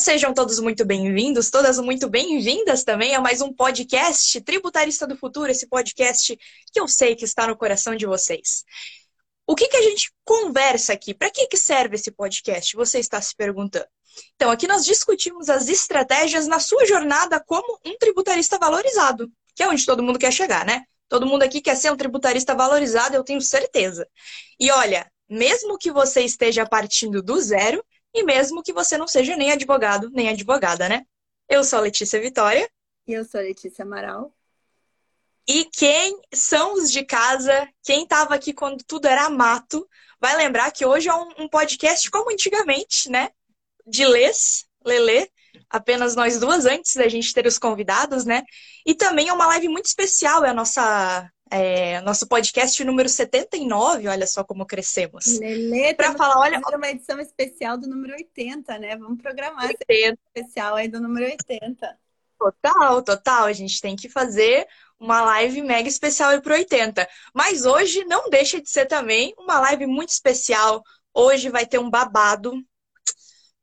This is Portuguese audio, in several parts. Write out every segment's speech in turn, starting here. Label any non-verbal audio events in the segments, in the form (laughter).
sejam todos muito bem-vindos, todas muito bem-vindas também a mais um podcast Tributarista do Futuro, esse podcast que eu sei que está no coração de vocês. O que, que a gente conversa aqui? Para que, que serve esse podcast? Você está se perguntando. Então, aqui nós discutimos as estratégias na sua jornada como um tributarista valorizado, que é onde todo mundo quer chegar, né? Todo mundo aqui quer ser um tributarista valorizado, eu tenho certeza. E olha, mesmo que você esteja partindo do zero, e mesmo que você não seja nem advogado, nem advogada, né? Eu sou a Letícia Vitória. E eu sou a Letícia Amaral. E quem são os de casa, quem estava aqui quando tudo era mato, vai lembrar que hoje é um, um podcast como antigamente, né? De Lês, Lelê, apenas nós duas antes da gente ter os convidados, né? E também é uma live muito especial, é a nossa é, nosso podcast número 79, olha só como crescemos. Lelê, para falar, olha, uma edição especial do número 80, né? Vamos programar 80. essa especial aí do número 80. Total, total. A gente tem que fazer uma live mega especial aí pro 80. Mas hoje não deixa de ser também uma live muito especial. Hoje vai ter um babado,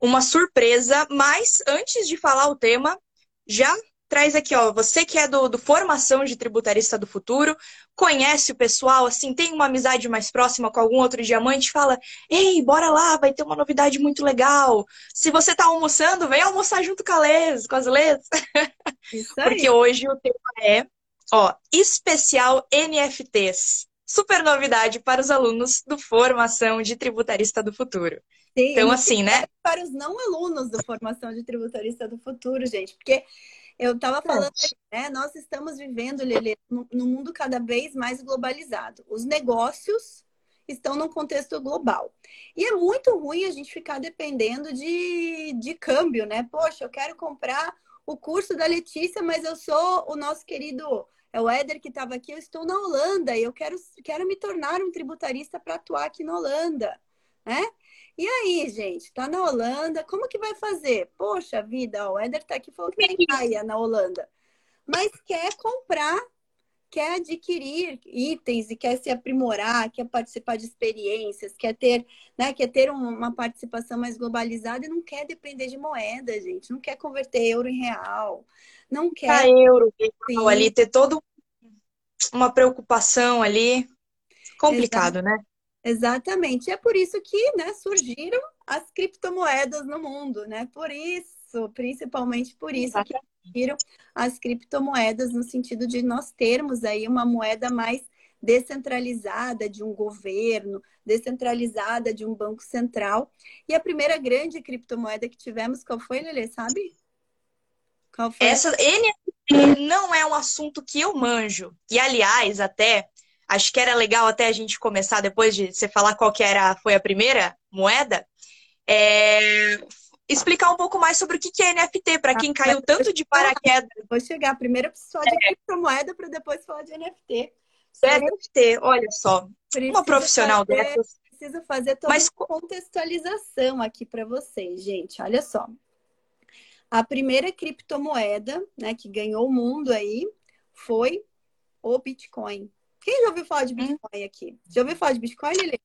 uma surpresa, mas antes de falar o tema, já traz aqui, ó, você que é do, do, Formação de Tributarista do Futuro, conhece o pessoal, assim, tem uma amizade mais próxima com algum outro diamante, fala, ei, bora lá, vai ter uma novidade muito legal. Se você tá almoçando, vem almoçar junto com a Les, com as Les. (laughs) Porque hoje o tema é, ó, especial NFTs. Super novidade para os alunos do Formação de Tributarista do Futuro. Sim, então, assim, né? Para os não alunos do Formação de Tributarista do Futuro, gente, porque eu estava falando, né? Nós estamos vivendo, Lele, num mundo cada vez mais globalizado. Os negócios estão num contexto global. E é muito ruim a gente ficar dependendo de, de câmbio, né? Poxa, eu quero comprar o curso da Letícia, mas eu sou o nosso querido é o Éder que estava aqui, eu estou na Holanda e eu quero, quero me tornar um tributarista para atuar aqui na Holanda, né? E aí, gente, tá na Holanda, como que vai fazer? Poxa vida, ó, o Éder tá aqui falando que tem praia na Holanda. Mas quer comprar, quer adquirir itens e quer se aprimorar, quer participar de experiências, quer ter, né, quer ter uma participação mais globalizada e não quer depender de moeda, gente. Não quer converter euro em real. Não quer. A euro, ali, ter toda uma preocupação ali. Complicado, Exato. né? Exatamente. É por isso que né, surgiram as criptomoedas no mundo, né? Por isso, principalmente por isso que surgiram as criptomoedas no sentido de nós termos aí uma moeda mais descentralizada de um governo, descentralizada de um banco central. E a primeira grande criptomoeda que tivemos, qual foi, Lele, sabe? Qual foi? Essa NFT não é um assunto que eu manjo. E, aliás, até acho que era legal até a gente começar, depois de você falar qual que era, foi a primeira moeda, é, explicar um pouco mais sobre o que é NFT, para quem caiu tanto de paraquedas. Vou chegar. Primeiro só de é. criptomoeda para depois falar de NFT. NFT, olha só. uma profissional fazer, dessas. Preciso fazer toda Mas... uma contextualização aqui para vocês, gente. Olha só. A primeira criptomoeda né, que ganhou o mundo aí foi o Bitcoin. Quem já ouviu falar de hum. Bitcoin aqui? Já ouviu falar de Bitcoin, Lili?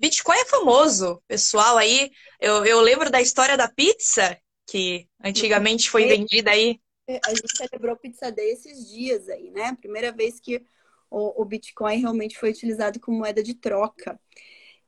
Bitcoin é famoso, pessoal. Aí eu, eu lembro da história da pizza, que antigamente foi vendida aí. É, a gente celebrou Pizza Day esses dias aí, né? Primeira vez que o, o Bitcoin realmente foi utilizado como moeda de troca.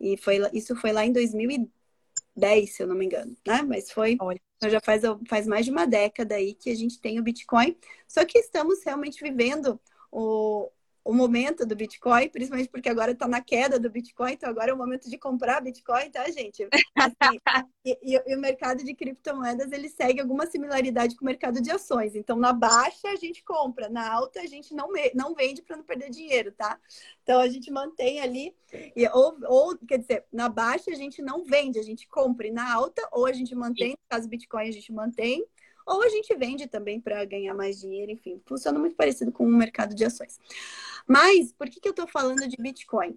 E foi, isso foi lá em 2010, se eu não me engano, né? Mas foi. Olha. Então já faz, faz mais de uma década aí que a gente tem o Bitcoin. Só que estamos realmente vivendo o, o momento do Bitcoin, principalmente porque agora está na queda do Bitcoin, então agora é o momento de comprar Bitcoin, tá, gente? Assim, e, e, e, o mercado de criptomoedas ele segue alguma similaridade com o mercado de ações. Então, na baixa a gente compra, na alta a gente não, não vende para não perder dinheiro, tá? Então a gente mantém ali, e, ou, ou quer dizer, na baixa a gente não vende, a gente compra, e na alta, ou a gente mantém, no caso Bitcoin a gente mantém, ou a gente vende também para ganhar mais dinheiro, enfim, funciona muito parecido com o mercado de ações. Mas por que, que eu estou falando de Bitcoin?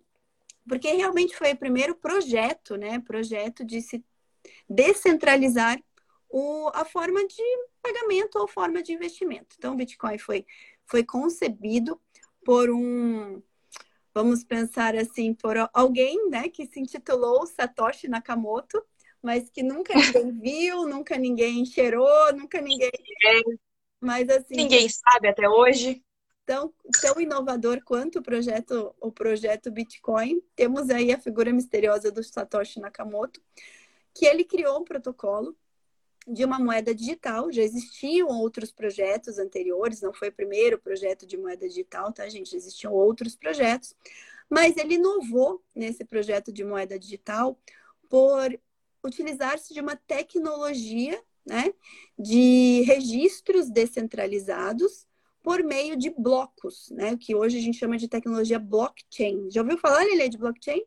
Porque realmente foi o primeiro projeto, né? Projeto de se descentralizar o, a forma de pagamento ou forma de investimento. Então, o Bitcoin foi, foi concebido por um, vamos pensar assim, por alguém né, que se intitulou Satoshi Nakamoto, mas que nunca ninguém viu, nunca ninguém cheirou, nunca ninguém. É. Mas assim. Ninguém sabe até hoje. Tão, tão inovador quanto o projeto, o projeto Bitcoin, temos aí a figura misteriosa do Satoshi Nakamoto, que ele criou um protocolo de uma moeda digital. Já existiam outros projetos anteriores, não foi o primeiro projeto de moeda digital, tá, gente? Já existiam outros projetos, mas ele inovou nesse projeto de moeda digital por utilizar-se de uma tecnologia né, de registros descentralizados por meio de blocos, né, que hoje a gente chama de tecnologia blockchain. Já ouviu falar, Lili, de blockchain?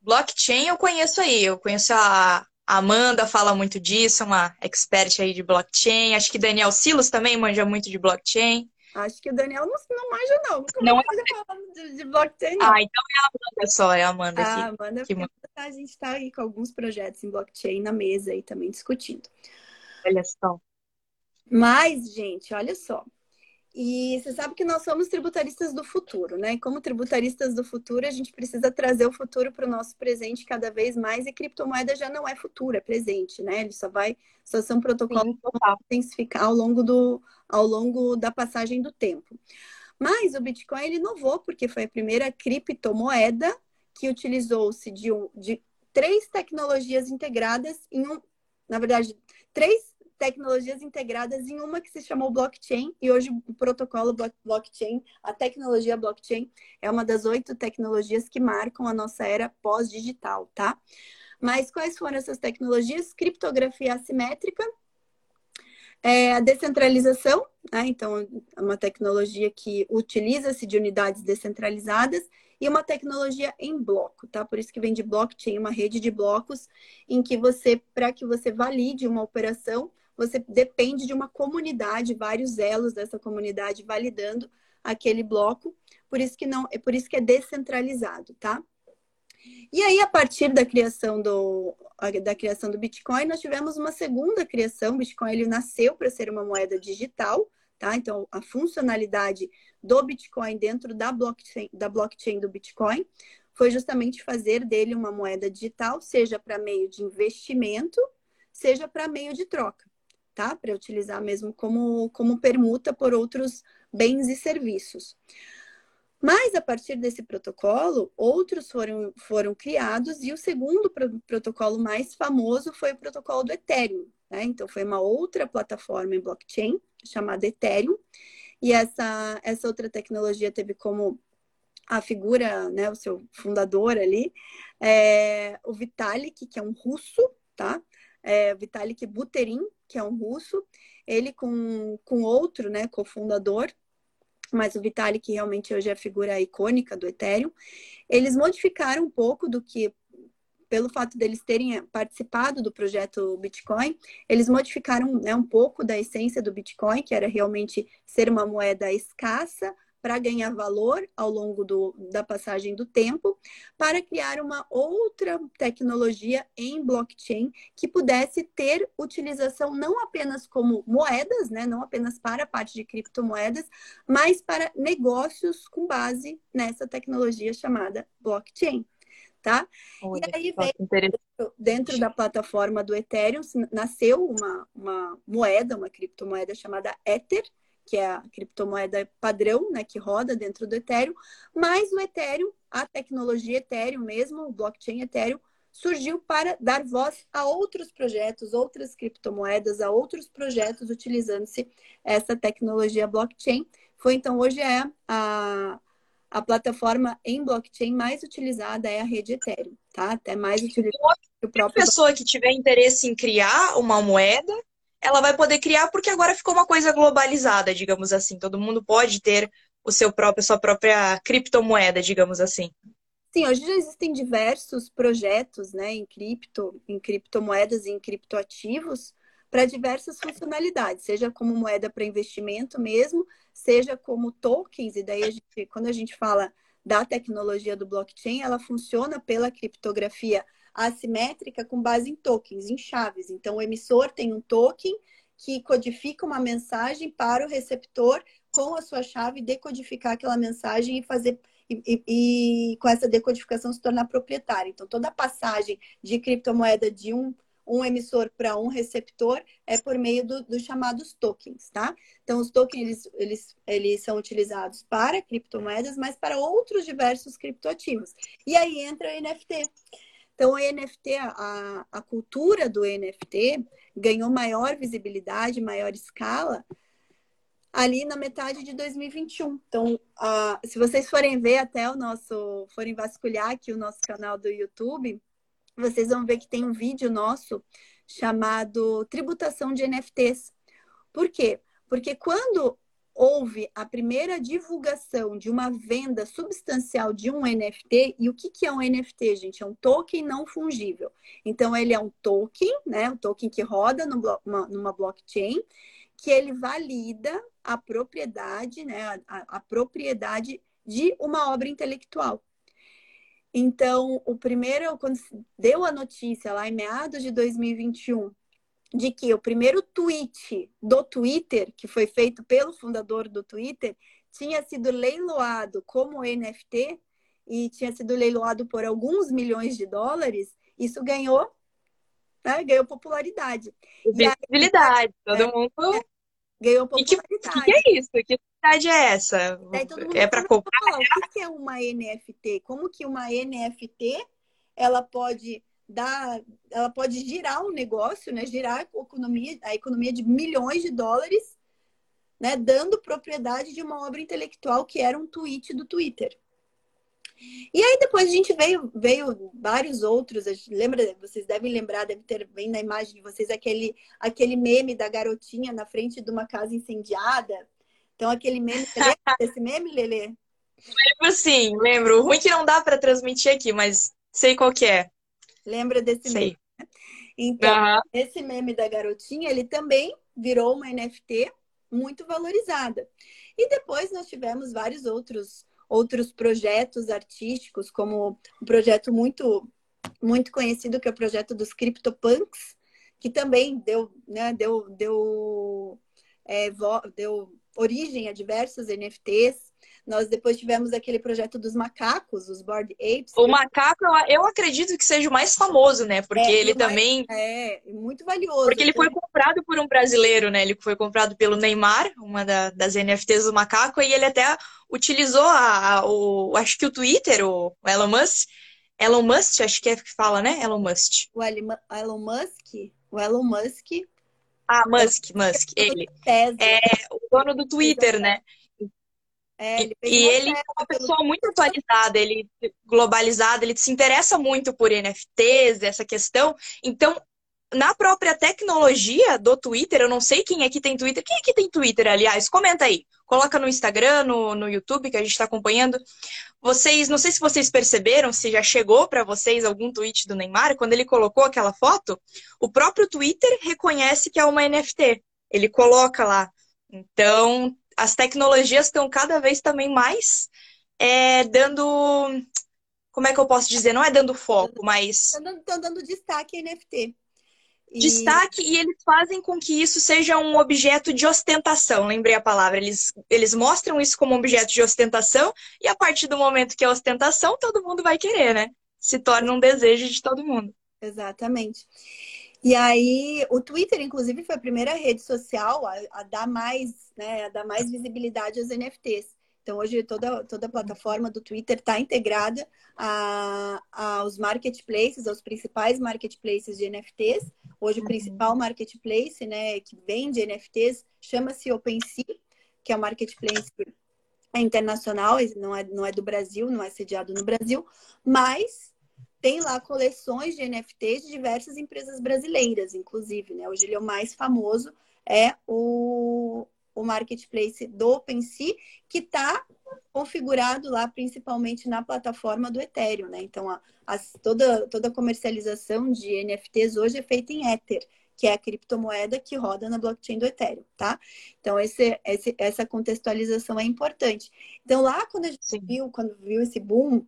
Blockchain eu conheço aí, eu conheço a Amanda fala muito disso, uma expert aí de blockchain. Acho que Daniel Silos também manja muito de blockchain. Acho que o Daniel não, não manja, não. Nunca não é de, de blockchain. Não. Ah, então é a Amanda só, é a Amanda. Ah, que, Amanda, que... a gente está aí com alguns projetos em blockchain na mesa aí também discutindo. Olha só. Mas, gente, olha só. E você sabe que nós somos tributaristas do futuro, né? E como tributaristas do futuro, a gente precisa trazer o futuro para o nosso presente cada vez mais. E criptomoeda já não é futuro, é presente, né? Ele só vai, só são protocolos que vão intensificar ao longo, do, ao longo da passagem do tempo. Mas o Bitcoin ele inovou, porque foi a primeira criptomoeda que utilizou-se de, de três tecnologias integradas em um, na verdade, três tecnologias integradas em uma que se chamou blockchain, e hoje o protocolo blockchain, a tecnologia blockchain, é uma das oito tecnologias que marcam a nossa era pós-digital, tá? Mas quais foram essas tecnologias? Criptografia assimétrica, é a descentralização, né? então, é uma tecnologia que utiliza-se de unidades descentralizadas e uma tecnologia em bloco, tá? Por isso que vem de blockchain, uma rede de blocos em que você, para que você valide uma operação, você depende de uma comunidade, vários elos dessa comunidade validando aquele bloco. Por isso que não, é por isso que é descentralizado, tá? E aí, a partir da criação do, da criação do Bitcoin, nós tivemos uma segunda criação. O Bitcoin ele nasceu para ser uma moeda digital, tá? Então, a funcionalidade do Bitcoin dentro da blockchain, da blockchain do Bitcoin foi justamente fazer dele uma moeda digital, seja para meio de investimento, seja para meio de troca tá? Para utilizar mesmo como, como permuta por outros bens e serviços. Mas a partir desse protocolo, outros foram, foram criados e o segundo pro protocolo mais famoso foi o protocolo do Ethereum. Né? Então, foi uma outra plataforma em blockchain chamada Ethereum. E essa, essa outra tecnologia teve como a figura, né, o seu fundador ali, é, o Vitalik, que é um russo, tá? É, Vitalik Buterin, que é um russo, ele com, com outro, né, cofundador, mas o Vitalik realmente hoje é a figura icônica do Ethereum, eles modificaram um pouco do que pelo fato deles terem participado do projeto Bitcoin, eles modificaram né, um pouco da essência do Bitcoin, que era realmente ser uma moeda escassa, para ganhar valor ao longo do, da passagem do tempo, para criar uma outra tecnologia em blockchain que pudesse ter utilização não apenas como moedas, né, não apenas para a parte de criptomoedas, mas para negócios com base nessa tecnologia chamada blockchain. Tá? Olha, e aí dentro, dentro da plataforma do Ethereum nasceu uma, uma moeda, uma criptomoeda chamada Ether, que é a criptomoeda padrão, né, que roda dentro do Ethereum, mas o Ethereum, a tecnologia Ethereum mesmo, o blockchain Ethereum, surgiu para dar voz a outros projetos, outras criptomoedas, a outros projetos utilizando-se essa tecnologia blockchain. Foi então hoje é a, a plataforma em blockchain mais utilizada é a rede Ethereum, tá? Até mais utilizada que o próprio. pessoa que tiver interesse em criar uma moeda, ela vai poder criar porque agora ficou uma coisa globalizada, digamos assim. Todo mundo pode ter o seu próprio, sua própria criptomoeda, digamos assim. Sim, hoje já existem diversos projetos, né, em cripto, em criptomoedas e em criptoativos para diversas funcionalidades, seja como moeda para investimento mesmo, seja como tokens, e daí a gente, quando a gente fala da tecnologia do blockchain, ela funciona pela criptografia assimétrica com base em tokens, em chaves. Então, o emissor tem um token que codifica uma mensagem para o receptor com a sua chave decodificar aquela mensagem e fazer e, e, e, com essa decodificação se tornar proprietário. Então, toda a passagem de criptomoeda de um, um emissor para um receptor é por meio dos do chamados tokens, tá? Então, os tokens, eles, eles, eles são utilizados para criptomoedas, mas para outros diversos criptoativos. E aí entra o NFT. Então, o NFT, a, a cultura do NFT ganhou maior visibilidade, maior escala ali na metade de 2021. Então, se vocês forem ver até o nosso, forem vasculhar aqui o nosso canal do YouTube, vocês vão ver que tem um vídeo nosso chamado Tributação de NFTs. Por quê? Porque quando houve a primeira divulgação de uma venda substancial de um NFT. E o que, que é um NFT, gente? É um token não fungível. Então, ele é um token, né? Um token que roda numa, numa blockchain, que ele valida a propriedade, né? A, a propriedade de uma obra intelectual. Então, o primeiro, quando deu a notícia lá em meados de 2021 de que o primeiro tweet do Twitter, que foi feito pelo fundador do Twitter, tinha sido leiloado como NFT e tinha sido leiloado por alguns milhões de dólares, isso ganhou, né, ganhou popularidade. Visibilidade, todo é, mundo é, ganhou popularidade. O que, que, é isso? Que cidade é essa? é para comprar? o que é uma NFT? Como que uma NFT ela pode ela pode girar o um negócio, né? Girar a economia, a economia de milhões de dólares, né? Dando propriedade de uma obra intelectual que era um tweet do Twitter. E aí depois a gente veio, veio vários outros. Lembra? Vocês devem lembrar, deve ter bem na imagem de vocês aquele, aquele meme da garotinha na frente de uma casa incendiada. Então aquele meme, (laughs) desse meme, Lelê? Lembro sim, lembro. O ruim que não dá para transmitir aqui, mas sei qual que é. Lembra desse Sei. meme? Né? Então, uhum. esse meme da garotinha, ele também virou uma NFT muito valorizada. E depois nós tivemos vários outros outros projetos artísticos, como um projeto muito muito conhecido que é o projeto dos CryptoPunks, que também deu, né, deu, deu, é, deu origem a diversos NFTs. Nós depois tivemos aquele projeto dos macacos, os Board Apes. O macaco, eu acredito que seja o mais famoso, né? Porque é, ele também. É, muito valioso. Porque ele foi comprado por um brasileiro, né? Ele foi comprado pelo Neymar, uma da, das NFTs do macaco, e ele até utilizou a, a, o. Acho que o Twitter, o Elon Musk. Elon Musk, acho que é que fala, né? Elon Musk. O Elon Musk? O Elon Musk. Ah, Musk, Musk, ele. É o dono do Twitter, né? É, ele e ele é uma pessoa muito atualizada, ele globalizada, ele se interessa muito por NFTs, essa questão. Então, na própria tecnologia do Twitter, eu não sei quem aqui tem Twitter. Quem aqui tem Twitter, aliás? Comenta aí. Coloca no Instagram, no, no YouTube, que a gente está acompanhando. Vocês, não sei se vocês perceberam, se já chegou para vocês algum tweet do Neymar, quando ele colocou aquela foto, o próprio Twitter reconhece que é uma NFT. Ele coloca lá. Então, as tecnologias estão cada vez também mais é, dando. Como é que eu posso dizer? Não é dando foco, mas. Estão dando destaque a NFT. E... Destaque e eles fazem com que isso seja um objeto de ostentação. Lembrei a palavra. Eles, eles mostram isso como um objeto de ostentação e a partir do momento que é ostentação, todo mundo vai querer, né? Se torna um desejo de todo mundo. Exatamente. E aí, o Twitter, inclusive, foi a primeira rede social a, a dar mais, né, a dar mais visibilidade aos NFTs. Então, hoje, toda, toda a plataforma do Twitter está integrada a, aos marketplaces, aos principais marketplaces de NFTs. Hoje, o uhum. principal marketplace né, que vende NFTs chama-se OpenSea, que é um marketplace internacional, não é, não é do Brasil, não é sediado no Brasil, mas tem lá coleções de NFTs de diversas empresas brasileiras, inclusive, né? Hoje ele é o mais famoso, é o, o marketplace do OpenSea, que está configurado lá principalmente na plataforma do Ethereum, né? Então, a, a, toda, toda a comercialização de NFTs hoje é feita em Ether, que é a criptomoeda que roda na blockchain do Ethereum, tá? Então, esse, esse, essa contextualização é importante. Então, lá quando a gente Sim. viu, quando viu esse boom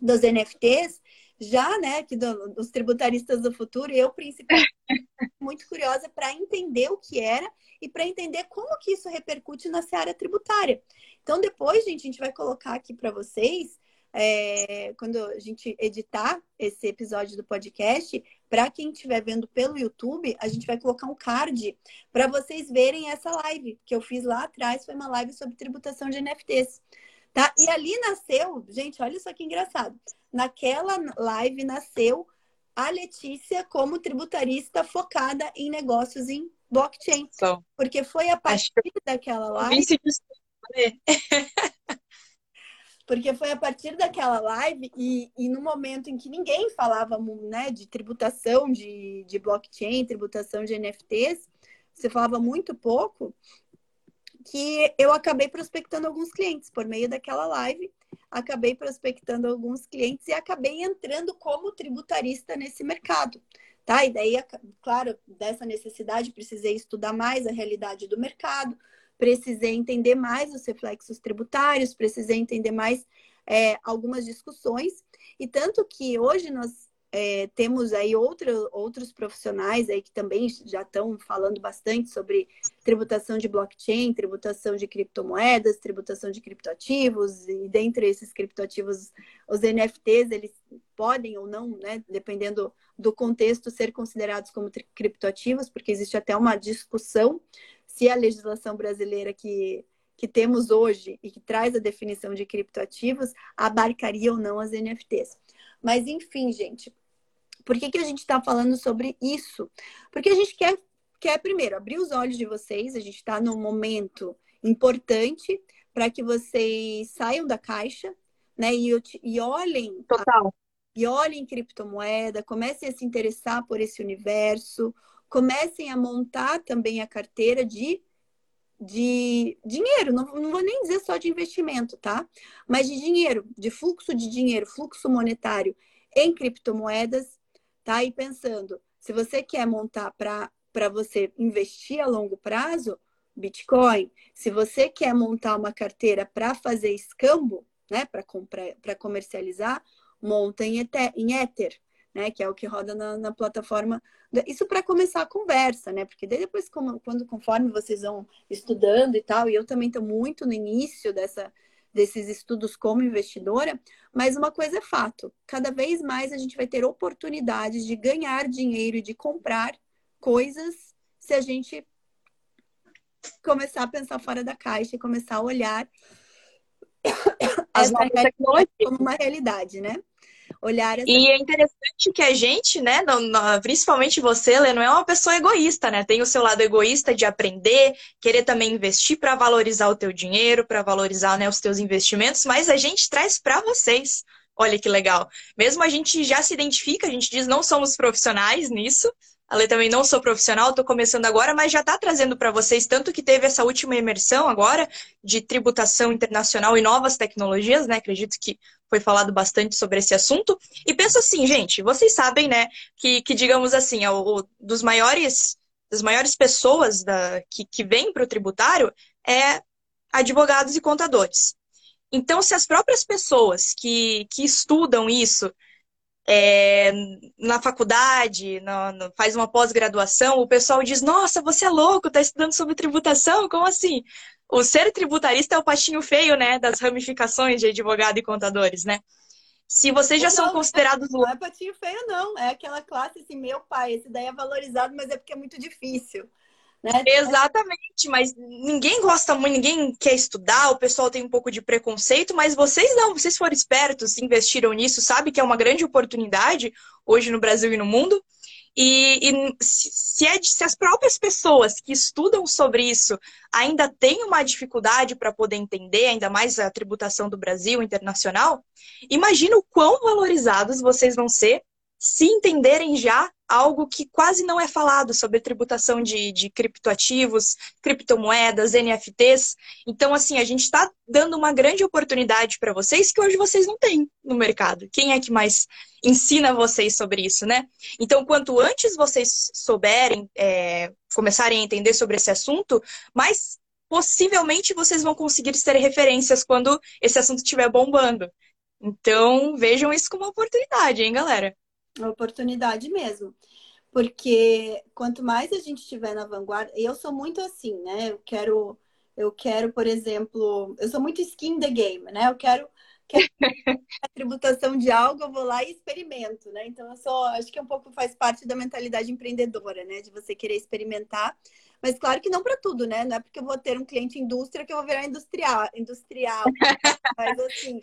dos NFTs, já, né, que do, dos tributaristas do futuro, eu principalmente (laughs) muito curiosa para entender o que era e para entender como que isso repercute na seara tributária. Então, depois, gente, a gente vai colocar aqui para vocês, é, quando a gente editar esse episódio do podcast, para quem estiver vendo pelo YouTube, a gente vai colocar um card para vocês verem essa live que eu fiz lá atrás, foi uma live sobre tributação de NFTs. Tá? E ali nasceu, gente, olha só que engraçado. Naquela live nasceu a Letícia como tributarista focada em negócios em blockchain. Então, porque foi a partir daquela live. (laughs) porque foi a partir daquela live e, e no momento em que ninguém falava né, de tributação de, de blockchain, tributação de NFTs, você falava muito pouco, que eu acabei prospectando alguns clientes por meio daquela live, acabei prospectando alguns clientes e acabei entrando como tributarista nesse mercado. Tá? E daí, claro, dessa necessidade, precisei estudar mais a realidade do mercado, precisei entender mais os reflexos tributários, precisei entender mais é, algumas discussões. E tanto que hoje nós é, temos aí outro, outros profissionais aí que também já estão falando bastante sobre tributação de blockchain, tributação de criptomoedas, tributação de criptoativos, e dentre esses criptoativos, os NFTs, eles podem ou não, né, dependendo do contexto, ser considerados como criptoativos, porque existe até uma discussão se a legislação brasileira que, que temos hoje e que traz a definição de criptoativos abarcaria ou não as NFTs. Mas, enfim, gente, por que, que a gente está falando sobre isso? Porque a gente quer, quer, primeiro, abrir os olhos de vocês, a gente está num momento importante para que vocês saiam da caixa, né? E, e olhem. Total. A, e olhem criptomoeda, comecem a se interessar por esse universo, comecem a montar também a carteira de, de dinheiro, não, não vou nem dizer só de investimento, tá? Mas de dinheiro, de fluxo de dinheiro, fluxo monetário em criptomoedas, tá? E pensando, se você quer montar para você investir a longo prazo, Bitcoin. Se você quer montar uma carteira para fazer escambo, né, para comprar, para comercializar, monta em Ether, em Ether, né, que é o que roda na, na plataforma. Isso para começar a conversa, né? Porque depois, como, quando conforme vocês vão estudando e tal, e eu também estou muito no início dessa desses estudos como investidora, mas uma coisa é fato: cada vez mais a gente vai ter oportunidades de ganhar dinheiro e de comprar coisas se a gente começar a pensar fora da caixa e começar a olhar as essa como uma realidade, né? Olhar essa... E é interessante que a gente, né, principalmente você, Lê, não é uma pessoa egoísta, né? Tem o seu lado egoísta de aprender, querer também investir para valorizar o teu dinheiro, para valorizar né, os teus investimentos, mas a gente traz para vocês. Olha que legal. Mesmo a gente já se identifica, a gente diz não somos profissionais nisso, a também não sou profissional, estou começando agora, mas já está trazendo para vocês, tanto que teve essa última imersão agora de tributação internacional e novas tecnologias, né? Acredito que foi falado bastante sobre esse assunto. E penso assim, gente, vocês sabem, né, que, que digamos assim, é o, dos maiores, das maiores pessoas da, que, que vêm para o tributário é advogados e contadores. Então, se as próprias pessoas que, que estudam isso é, na faculdade, no, no, faz uma pós-graduação, o pessoal diz: Nossa, você é louco, está estudando sobre tributação? Como assim? O ser tributarista é o patinho feio, né, das ramificações de advogado e contadores, né? Se vocês já não, são considerados. Não é patinho feio, não. É aquela classe assim, meu pai, esse daí é valorizado, mas é porque é muito difícil. Né? Exatamente, mas ninguém gosta muito, ninguém quer estudar, o pessoal tem um pouco de preconceito, mas vocês não, vocês foram espertos, investiram nisso, sabe que é uma grande oportunidade hoje no Brasil e no mundo. E, e se, é, se, as próprias pessoas que estudam sobre isso ainda têm uma dificuldade para poder entender, ainda mais a tributação do Brasil internacional, imagina o quão valorizados vocês vão ser se entenderem já algo que quase não é falado sobre tributação de, de criptoativos, criptomoedas, NFTs. Então, assim, a gente está dando uma grande oportunidade para vocês que hoje vocês não têm no mercado. Quem é que mais ensina vocês sobre isso, né? Então, quanto antes vocês souberem, é, começarem a entender sobre esse assunto, mais possivelmente vocês vão conseguir ser referências quando esse assunto estiver bombando. Então, vejam isso como uma oportunidade, hein, galera? Uma oportunidade mesmo. Porque quanto mais a gente estiver na vanguarda, e eu sou muito assim, né? Eu quero, eu quero, por exemplo, eu sou muito skin the game, né? Eu quero, quero (laughs) a tributação de algo, eu vou lá e experimento, né? Então eu sou, acho que um pouco faz parte da mentalidade empreendedora, né? De você querer experimentar. Mas claro que não para tudo, né? Não é porque eu vou ter um cliente indústria que eu vou virar industrial, industrial. (laughs) Mas assim,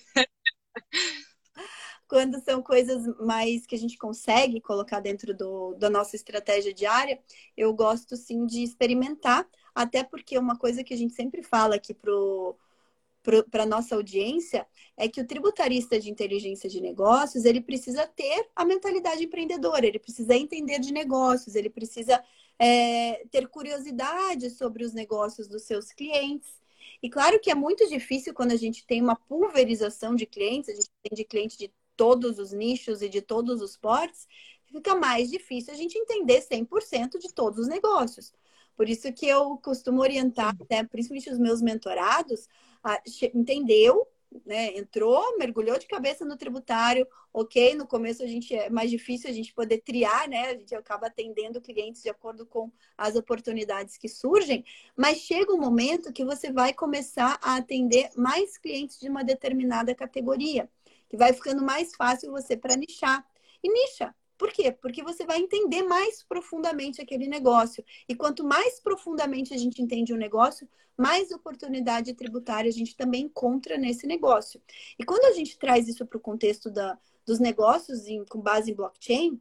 quando são coisas mais que a gente consegue colocar dentro do, da nossa estratégia diária, eu gosto sim de experimentar, até porque uma coisa que a gente sempre fala aqui para a nossa audiência é que o tributarista de inteligência de negócios ele precisa ter a mentalidade empreendedora, ele precisa entender de negócios, ele precisa é, ter curiosidade sobre os negócios dos seus clientes. E claro que é muito difícil quando a gente tem uma pulverização de clientes, a gente tem de cliente de todos os nichos e de todos os portes, fica mais difícil a gente entender 100% de todos os negócios. Por isso que eu costumo orientar, né, principalmente os meus mentorados, a, entendeu né, entrou, mergulhou de cabeça no tributário, ok, no começo a gente é mais difícil a gente poder triar, né? A gente acaba atendendo clientes de acordo com as oportunidades que surgem, mas chega um momento que você vai começar a atender mais clientes de uma determinada categoria, que vai ficando mais fácil você para nichar. E nicha, por quê? Porque você vai entender mais profundamente aquele negócio. E quanto mais profundamente a gente entende o um negócio, mais oportunidade tributária a gente também encontra nesse negócio. E quando a gente traz isso para o contexto da, dos negócios em, com base em blockchain,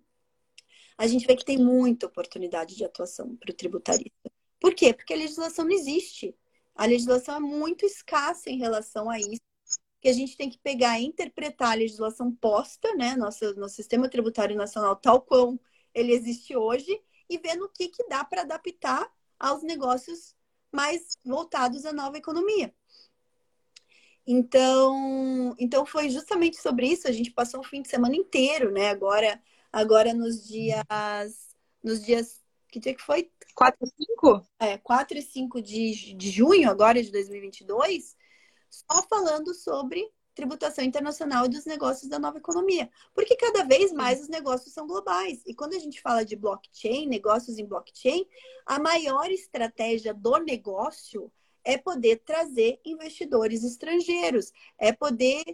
a gente vê que tem muita oportunidade de atuação para o tributarista. Por quê? Porque a legislação não existe. A legislação é muito escassa em relação a isso que a gente tem que pegar e interpretar a legislação posta, né, nosso, nosso sistema tributário nacional tal qual ele existe hoje, e ver no que, que dá para adaptar aos negócios mais voltados à nova economia. Então, então foi justamente sobre isso. A gente passou o fim de semana inteiro, né? Agora, agora nos dias, nos dias que dia que foi? 4 e 5? É, 4 e 5 de, de junho agora de 2022 só falando sobre tributação internacional e dos negócios da nova economia. Porque cada vez mais os negócios são globais. E quando a gente fala de blockchain, negócios em blockchain, a maior estratégia do negócio é poder trazer investidores estrangeiros, é poder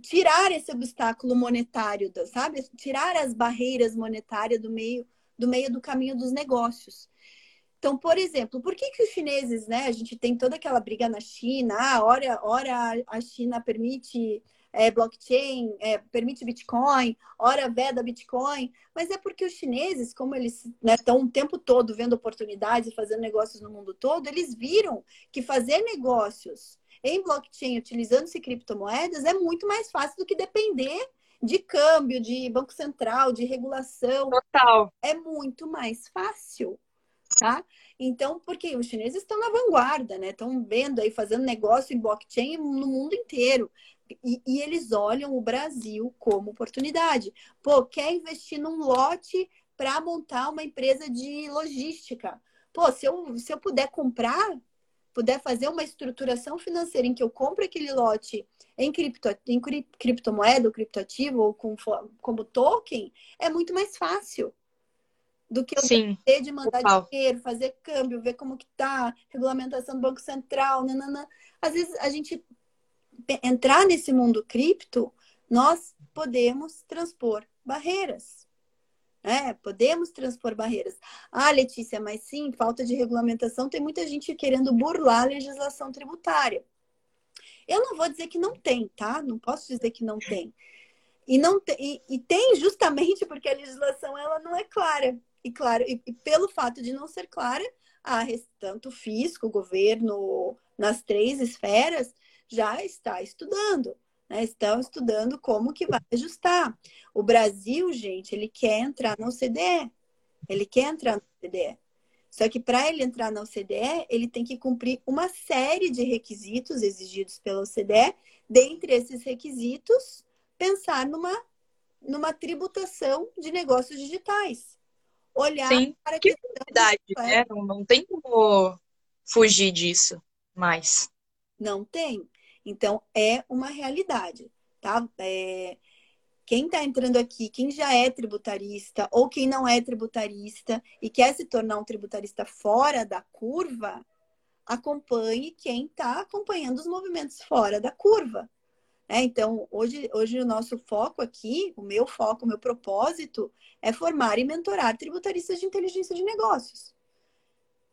tirar esse obstáculo monetário, sabe? Tirar as barreiras monetárias do meio do meio do caminho dos negócios. Então, por exemplo, por que, que os chineses, né? A gente tem toda aquela briga na China, ah, ora, ora a China permite é, blockchain, é, permite Bitcoin, ora veda Bitcoin, mas é porque os chineses, como eles estão né, o tempo todo vendo oportunidades e fazendo negócios no mundo todo, eles viram que fazer negócios em blockchain utilizando-se criptomoedas é muito mais fácil do que depender de câmbio, de banco central, de regulação. Total. É muito mais fácil tá? Então, porque os chineses estão na vanguarda, né? Estão vendo aí, fazendo negócio em blockchain no mundo inteiro. E, e, eles olham o Brasil como oportunidade. Pô, quer investir num lote para montar uma empresa de logística. Pô, se eu, se eu puder comprar, puder fazer uma estruturação financeira em que eu compre aquele lote em, cripto, em criptomoeda ou criptoativo ou com, como token, é muito mais fácil do que eu Sim, ter de mandar total. dinheiro, fazer câmbio, ver como que tá, regulamentação do Banco Central, nanana. Às vezes a gente entrar nesse mundo cripto, nós podemos transpor barreiras. É, podemos transpor barreiras. Ah, Letícia, mas sim, falta de regulamentação, tem muita gente querendo burlar a legislação tributária. Eu não vou dizer que não tem, tá? Não posso dizer que não tem. E, não te, e, e tem justamente porque a legislação ela não é clara. E claro, e, e pelo fato de não ser clara, a, tanto o fisco, o governo, nas três esferas, já está estudando. Né? Estão estudando como que vai ajustar. O Brasil, gente, ele quer entrar na OCDE. Ele quer entrar na OCDE. Só que para ele entrar na OCDE, ele tem que cumprir uma série de requisitos exigidos pela OCDE. Dentre esses requisitos, pensar numa, numa tributação de negócios digitais olhar Sim. para que verdade, né? Não, não tem como fugir disso mais. Não tem. Então, é uma realidade. tá? É, quem está entrando aqui, quem já é tributarista ou quem não é tributarista e quer se tornar um tributarista fora da curva, acompanhe quem está acompanhando os movimentos fora da curva. É, então, hoje, hoje o nosso foco aqui, o meu foco, o meu propósito é formar e mentorar tributaristas de inteligência de negócios.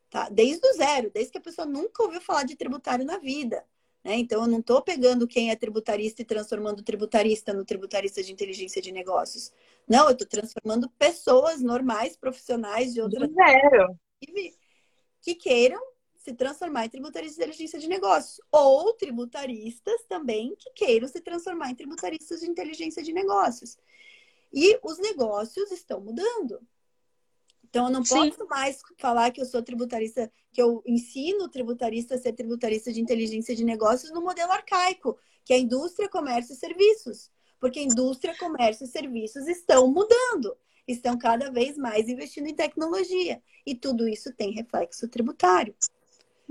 Tá? Desde o zero, desde que a pessoa nunca ouviu falar de tributário na vida. Né? Então, eu não estou pegando quem é tributarista e transformando o tributarista no tributarista de inteligência de negócios. Não, eu estou transformando pessoas normais, profissionais de outras. Zero. Que queiram se transformar em tributaristas de inteligência de negócios. Ou tributaristas também que queiram se transformar em tributaristas de inteligência de negócios. E os negócios estão mudando. Então, eu não Sim. posso mais falar que eu sou tributarista, que eu ensino o tributarista a ser tributarista de inteligência de negócios no modelo arcaico, que é a indústria, comércio e serviços. Porque indústria, comércio e serviços estão mudando, estão cada vez mais investindo em tecnologia. E tudo isso tem reflexo tributário.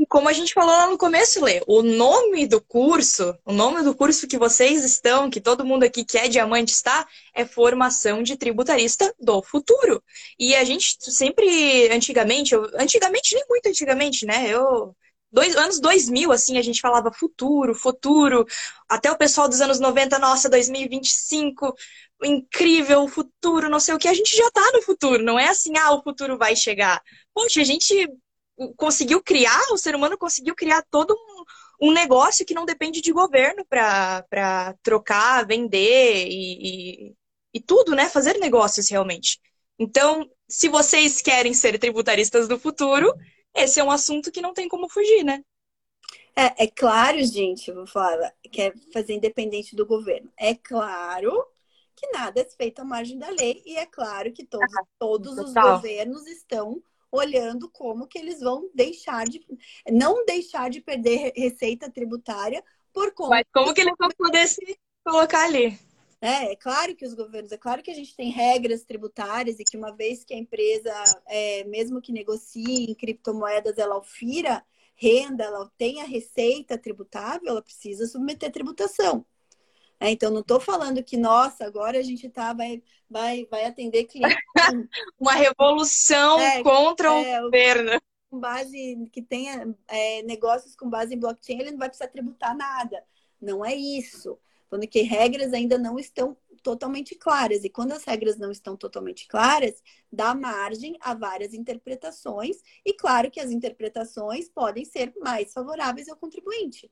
Como a gente falou lá no começo, Lê, o nome do curso, o nome do curso que vocês estão, que todo mundo aqui que é diamante está, é Formação de Tributarista do Futuro. E a gente sempre, antigamente, eu, antigamente, nem muito antigamente, né? Eu dois, anos 2000, assim, a gente falava futuro, futuro, até o pessoal dos anos 90, nossa, 2025, incrível, futuro, não sei o que, a gente já tá no futuro, não é assim, ah, o futuro vai chegar. Poxa, a gente conseguiu criar, o ser humano conseguiu criar todo um, um negócio que não depende de governo para trocar, vender e, e, e tudo, né? Fazer negócios realmente. Então, se vocês querem ser tributaristas do futuro, esse é um assunto que não tem como fugir, né? É, é claro, gente, eu vou falar, que é fazer independente do governo. É claro que nada é feito à margem da lei e é claro que todos, ah, todos os governos estão olhando como que eles vão deixar de não deixar de perder receita tributária por conta. Mas como que eles vão poder se colocar ali? É, é claro que os governos, é claro que a gente tem regras tributárias e que uma vez que a empresa, é, mesmo que negocie em criptomoedas, ela ofira renda, ela tenha receita tributável, ela precisa submeter tributação. É, então, não estou falando que, nossa, agora a gente tá, vai, vai, vai atender clientes. (laughs) Uma revolução é, contra é, o governo. Com base que tenha é, negócios com base em blockchain, ele não vai precisar tributar nada. Não é isso. Falando que regras ainda não estão totalmente claras. E quando as regras não estão totalmente claras, dá margem a várias interpretações. E claro que as interpretações podem ser mais favoráveis ao contribuinte.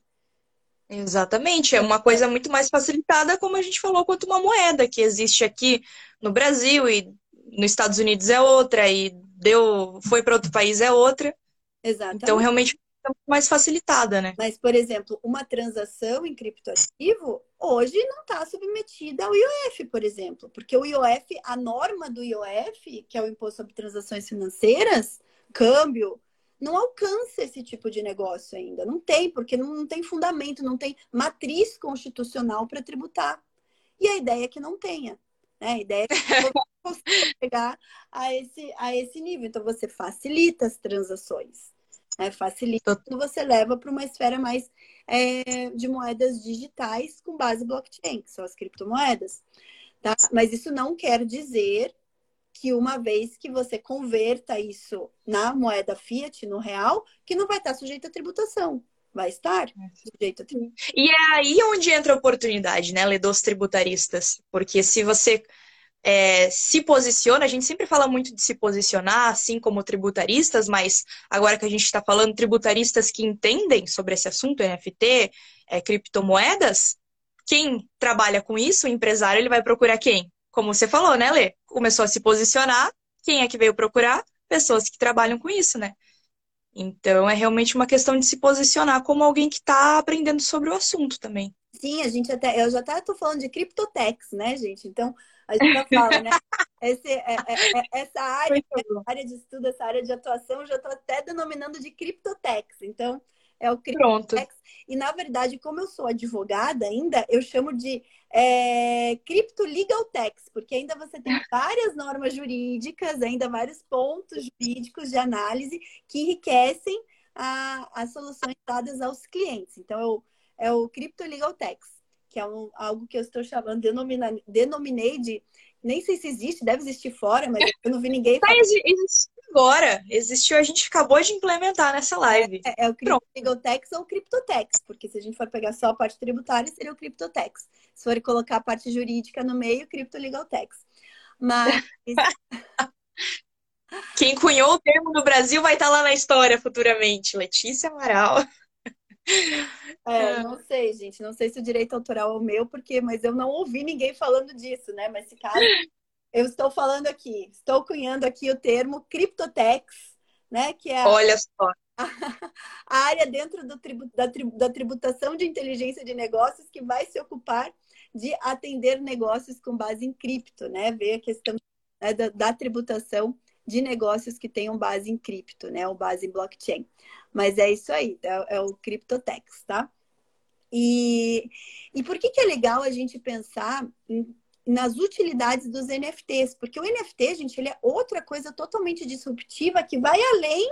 Exatamente, é uma coisa muito mais facilitada, como a gente falou, quanto uma moeda que existe aqui no Brasil e nos Estados Unidos é outra e deu, foi para outro país é outra. Exatamente. Então realmente é mais facilitada, né? Mas, por exemplo, uma transação em criptoativo hoje não está submetida ao IOF, por exemplo, porque o IOF, a norma do IOF, que é o Imposto sobre Transações Financeiras, câmbio, não alcança esse tipo de negócio ainda. Não tem, porque não, não tem fundamento, não tem matriz constitucional para tributar. E a ideia é que não tenha. Né? A ideia é que você (laughs) chegar a esse, a esse nível. Então, você facilita as transações. Né? Facilita quando você leva para uma esfera mais é, de moedas digitais com base blockchain, que são as criptomoedas. Tá? Mas isso não quer dizer que uma vez que você converta isso na moeda fiat, no real, que não vai estar sujeito a tributação. Vai estar sujeito a tributação. E é aí onde entra a oportunidade, né, Lê, dos tributaristas. Porque se você é, se posiciona, a gente sempre fala muito de se posicionar, assim como tributaristas, mas agora que a gente está falando tributaristas que entendem sobre esse assunto, NFT, é, criptomoedas, quem trabalha com isso, o empresário, ele vai procurar quem? Como você falou, né, Lê? Começou a se posicionar. Quem é que veio procurar? Pessoas que trabalham com isso, né? Então é realmente uma questão de se posicionar como alguém que está aprendendo sobre o assunto também. Sim, a gente até, eu já até tô falando de criptotex, né, gente? Então, a gente já fala, né? (laughs) Esse, é, é, é, essa área, área de estudo, essa área de atuação, eu já estou até denominando de criptotex. Então, é o criptotex. E, na verdade, como eu sou advogada ainda, eu chamo de é, Crypto Legal Tax, porque ainda você tem (laughs) várias normas jurídicas, ainda vários pontos jurídicos de análise que enriquecem a, as soluções dadas aos clientes. Então, é o, é o Crypto Legal Tax. que é um, algo que eu estou chamando, denomina, denominei de. Nem sei se existe, deve existir fora, mas eu não vi ninguém. Tá existe agora. Existiu, a gente acabou de implementar nessa live. É, é o Legaltex ou o Cryptotex, porque se a gente for pegar só a parte tributária, seria o Cryptotex. Se for colocar a parte jurídica no meio, Crypto Legaltex. Mas. (laughs) Quem cunhou o termo no Brasil vai estar lá na história futuramente. Letícia Amaral. É, não sei, gente. Não sei se o direito autoral é o meu, porque, mas eu não ouvi ninguém falando disso, né? Mas se caso eu estou falando aqui, estou cunhando aqui o termo criptotex, né? Que é a, Olha só. (laughs) A, área dentro do tribu, da, da tributação de inteligência de negócios que vai se ocupar de atender negócios com base em cripto, né? Ver a questão né, da, da tributação de negócios que tenham base em cripto, né? Ou base em blockchain. Mas é isso aí, é, é o CryptoTex, tá? E, e por que, que é legal a gente pensar em, nas utilidades dos NFTs? Porque o NFT, gente, ele é outra coisa totalmente disruptiva que vai além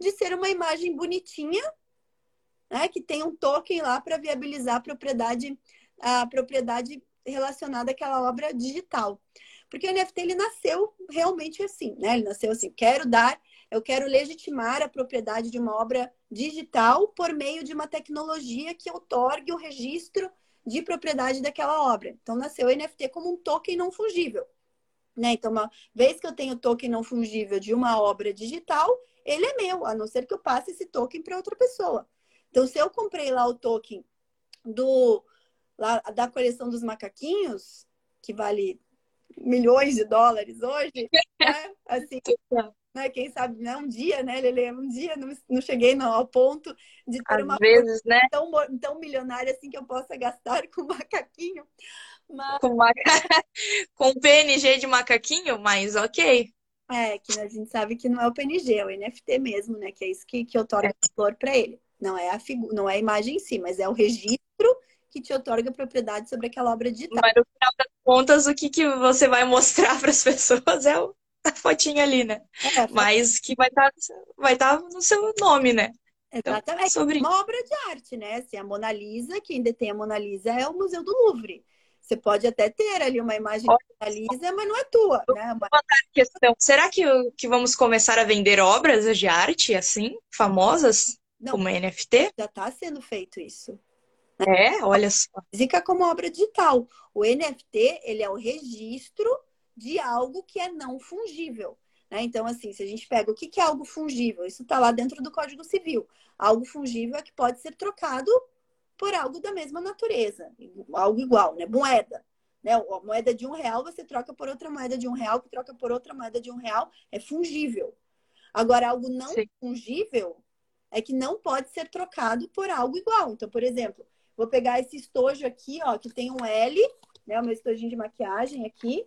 de ser uma imagem bonitinha, né? Que tem um token lá para viabilizar a propriedade, a propriedade relacionada àquela obra digital. Porque o NFT ele nasceu realmente assim, né? Ele nasceu assim, quero dar, eu quero legitimar a propriedade de uma obra digital por meio de uma tecnologia que otorgue o registro de propriedade daquela obra. Então nasceu o NFT como um token não fungível. Né? Então, uma vez que eu tenho token não fungível de uma obra digital, ele é meu, a não ser que eu passe esse token para outra pessoa. Então, se eu comprei lá o token do lá, da coleção dos macaquinhos, que vale milhões de dólares hoje, né? Assim, (laughs) né? Quem sabe, né? Um dia, né, Lele? Um dia não, não cheguei no, ao ponto de ter Às uma vezes, né? tão, tão milionária assim que eu possa gastar (laughs) com macaquinho. Mas... Com, maca... (laughs) com PNG de macaquinho, mas ok. É, que a gente sabe que não é o PNG, é o NFT mesmo, né? Que é isso que, que otorga é. valor para ele. Não é a figu... não é a imagem em si, mas é o registro que te otorga propriedade sobre aquela obra digital. Mas no final das contas, o que, que você vai mostrar (laughs) para as pessoas é (laughs) a fotinha ali, né? É, Mas que vai estar tá, vai tá no seu nome, né? Então, Exatamente. Então, sobre... Uma obra de arte, né? Assim, a Mona Lisa, quem detém a Mona Lisa é o Museu do Louvre. Você pode até ter ali uma imagem Olha, da Mona Lisa, mas não é tua, né? Uma... questão. Será que, que vamos começar a vender obras de arte assim, famosas, não, como NFT? Já está sendo feito isso. É, olha só. Física como obra digital. O NFT, ele é o registro de algo que é não fungível. Né? Então, assim, se a gente pega o que é algo fungível, isso está lá dentro do Código Civil. Algo fungível é que pode ser trocado por algo da mesma natureza, algo igual, né? Moeda. Né? A moeda de um real você troca por outra moeda de um real, que troca por outra moeda de um real, é fungível. Agora, algo não Sim. fungível é que não pode ser trocado por algo igual. Então, por exemplo, Vou pegar esse estojo aqui, ó, que tem um L, né? O meu estojinho de maquiagem aqui.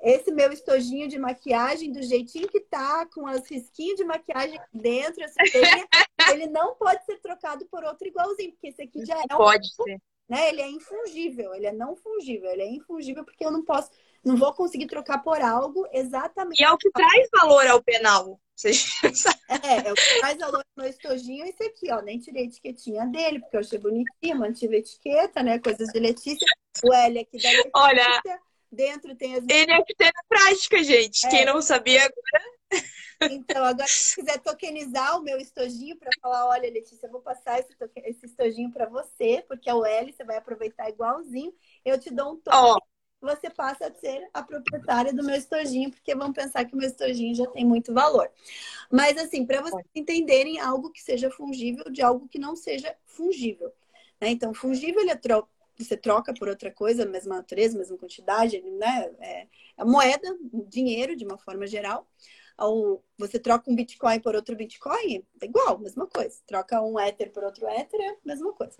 Esse meu estojinho de maquiagem, do jeitinho que tá, com as risquinhos de maquiagem dentro, (laughs) ele não pode ser trocado por outro igualzinho, porque esse aqui já é um. Pode ser. Né? Ele é infungível, ele é não fungível, ele é infungível porque eu não posso, não vou conseguir trocar por algo exatamente. E é o que traz valor ao penal. (laughs) É, é o que traz valor no meu estojinho esse aqui, ó. Nem tirei a etiquetinha dele, porque eu achei bonitinho, mantive a etiqueta, né? Coisas de Letícia. O L aqui da Letícia. Olha, dentro tem as. NFT na prática, gente. É. Quem não sabia agora. Então, agora, se quiser tokenizar o meu estojinho para falar, olha, Letícia, eu vou passar esse, esse estojinho para você, porque é o L, você vai aproveitar igualzinho. Eu te dou um token. Oh você passa a ser a proprietária do meu estojinho, porque vão pensar que o meu estojinho já tem muito valor. Mas, assim, para vocês entenderem algo que seja fungível de algo que não seja fungível. Né? Então, fungível ele é tro você troca por outra coisa, mesma natureza, mesma quantidade, né? É, é moeda, dinheiro, de uma forma geral. Ou você troca um Bitcoin por outro Bitcoin, é igual, mesma coisa. Troca um Ether por outro Ether, é mesma coisa.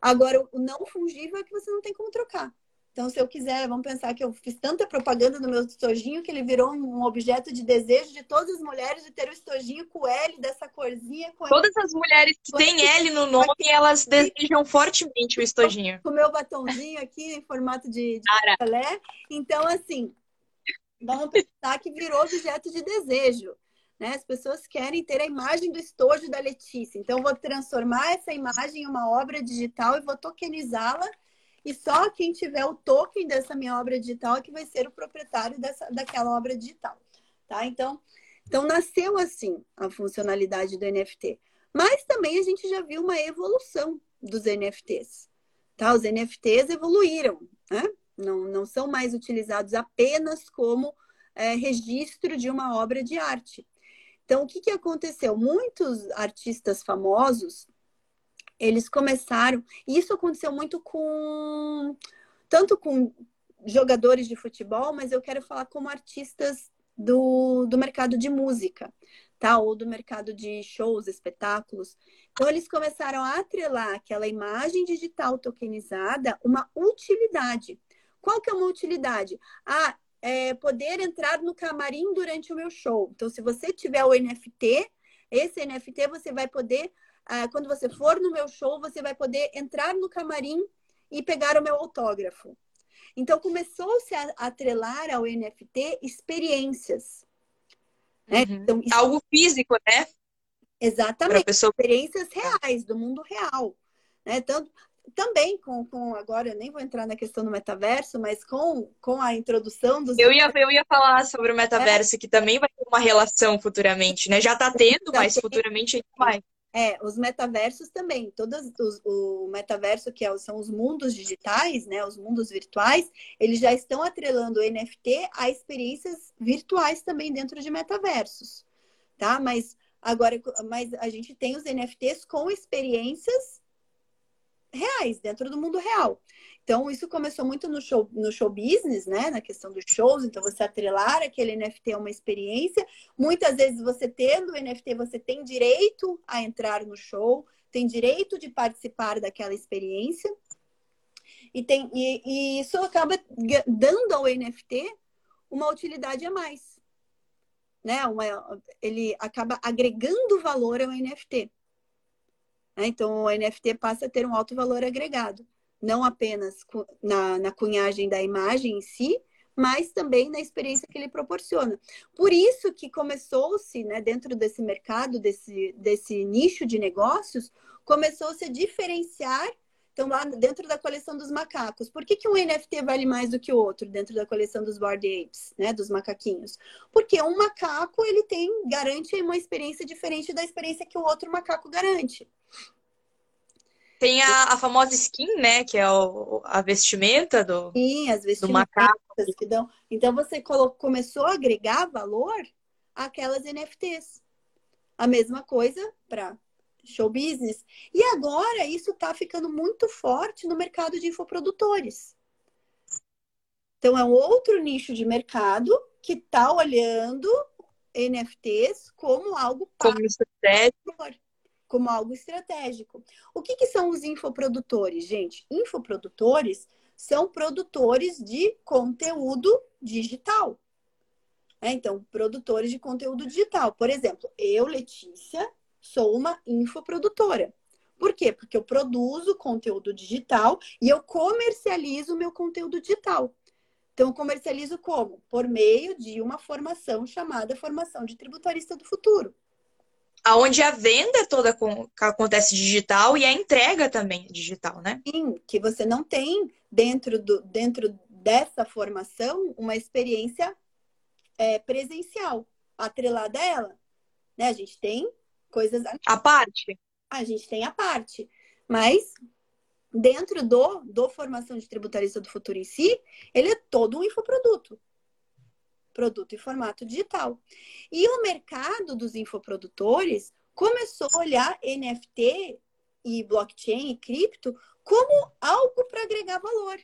Agora, o não fungível é que você não tem como trocar. Então, se eu quiser, vamos pensar que eu fiz tanta propaganda no meu estojinho que ele virou um objeto de desejo de todas as mulheres de ter o estojinho com L dessa corzinha. todas as mulheres que têm L no nome, aqui, elas desejam fortemente o estojinho. Com o meu batonzinho aqui em formato de, de calé. Então, assim, vamos pensar que virou objeto de desejo. Né? As pessoas querem ter a imagem do estojo da Letícia. Então, eu vou transformar essa imagem em uma obra digital e vou tokenizá-la e só quem tiver o token dessa minha obra digital é que vai ser o proprietário dessa, daquela obra digital, tá? Então, então nasceu assim a funcionalidade do NFT. Mas também a gente já viu uma evolução dos NFTs, tá? Os NFTs evoluíram, né? Não, não são mais utilizados apenas como é, registro de uma obra de arte. Então, o que, que aconteceu? Muitos artistas famosos eles começaram. E isso aconteceu muito com. Tanto com jogadores de futebol, mas eu quero falar como artistas do, do mercado de música, tá? Ou do mercado de shows, espetáculos. Então, eles começaram a atrelar aquela imagem digital tokenizada uma utilidade. Qual que é uma utilidade? Ah, é poder entrar no camarim durante o meu show. Então, se você tiver o NFT, esse NFT você vai poder ah, quando você for no meu show, você vai poder entrar no camarim e pegar o meu autógrafo. Então, começou-se a atrelar ao NFT experiências. Né? Uhum. Então, isso... Algo físico, né? Exatamente. Pessoa... Experiências reais, do mundo real. Né? Tanto, também com, com agora eu nem vou entrar na questão do metaverso, mas com, com a introdução dos eu ia eu ia falar sobre o metaverso é. que também vai ter uma relação futuramente, né? Já está tendo, mas futuramente vai. É, os metaversos também. Todos os, o metaverso, que é, são os mundos digitais, né? Os mundos virtuais, eles já estão atrelando o NFT a experiências virtuais também dentro de metaversos. Tá? Mas agora mas a gente tem os NFTs com experiências reais, dentro do mundo real. Então, isso começou muito no show, no show business, né? Na questão dos shows. Então, você atrelar aquele NFT a uma experiência. Muitas vezes, você tendo o NFT, você tem direito a entrar no show, tem direito de participar daquela experiência. E, tem, e, e isso acaba dando ao NFT uma utilidade a mais. Né? Uma, ele acaba agregando valor ao NFT. Né? Então, o NFT passa a ter um alto valor agregado não apenas na, na cunhagem da imagem em si, mas também na experiência que ele proporciona. Por isso que começou-se, né, dentro desse mercado, desse, desse nicho de negócios, começou-se a diferenciar. Então, lá dentro da coleção dos macacos, por que, que um NFT vale mais do que o outro dentro da coleção dos Bored Apes, né, dos macaquinhos? Porque um macaco, ele tem, garante uma experiência diferente da experiência que o outro macaco garante. Tem a, a, famosa skin, né? Que é o, a vestimenta do, Sim, as vestimentas do macaco. Que dão... Então você colocou, começou a agregar valor àquelas NFTs. A mesma coisa para show business. E agora isso está ficando muito forte no mercado de infoprodutores. Então é um outro nicho de mercado que está olhando NFTs como algo como estratégia como algo estratégico. O que, que são os infoprodutores, gente? Infoprodutores são produtores de conteúdo digital. É, então, produtores de conteúdo digital. Por exemplo, eu, Letícia, sou uma infoprodutora. Por quê? Porque eu produzo conteúdo digital e eu comercializo o meu conteúdo digital. Então, eu comercializo como? Por meio de uma formação chamada Formação de Tributarista do Futuro aonde a venda toda acontece digital e a entrega também digital, né? Sim, que você não tem dentro, do, dentro dessa formação uma experiência é, presencial atrelada a ela. Né? A gente tem coisas. A parte? A gente tem a parte. Mas dentro do, do formação de tributarista do futuro em si, ele é todo um infoproduto produto em formato digital. E o mercado dos infoprodutores começou a olhar NFT e blockchain e cripto como algo para agregar valor.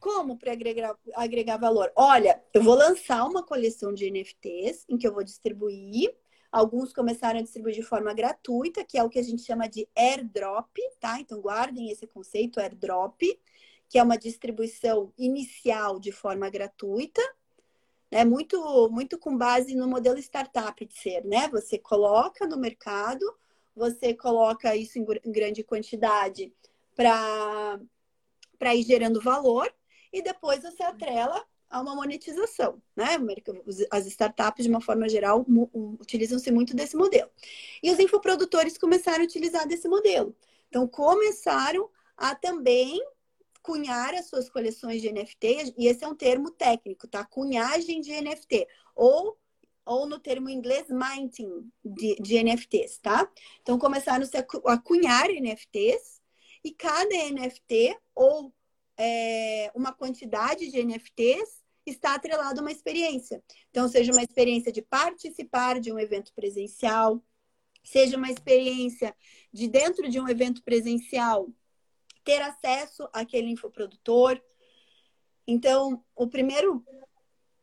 Como para agregar, agregar valor? Olha, eu vou lançar uma coleção de NFTs em que eu vou distribuir. Alguns começaram a distribuir de forma gratuita, que é o que a gente chama de airdrop, tá? Então guardem esse conceito, airdrop que é uma distribuição inicial de forma gratuita, né? Muito, muito com base no modelo startup de ser, né? Você coloca no mercado, você coloca isso em, grande quantidade para para ir gerando valor e depois você atrela a uma monetização, né? As startups, de uma forma geral, utilizam-se muito desse modelo. E os infoprodutores começaram a utilizar desse modelo. Então, começaram a também cunhar as suas coleções de NFT, e esse é um termo técnico, tá? Cunhagem de NFT, ou, ou no termo inglês, minting de, de NFTs, tá? Então, começaram a cunhar NFTs, e cada NFT ou é, uma quantidade de NFTs está atrelado a uma experiência. Então, seja uma experiência de participar de um evento presencial, seja uma experiência de dentro de um evento presencial ter acesso àquele infoprodutor. Então, o primeiro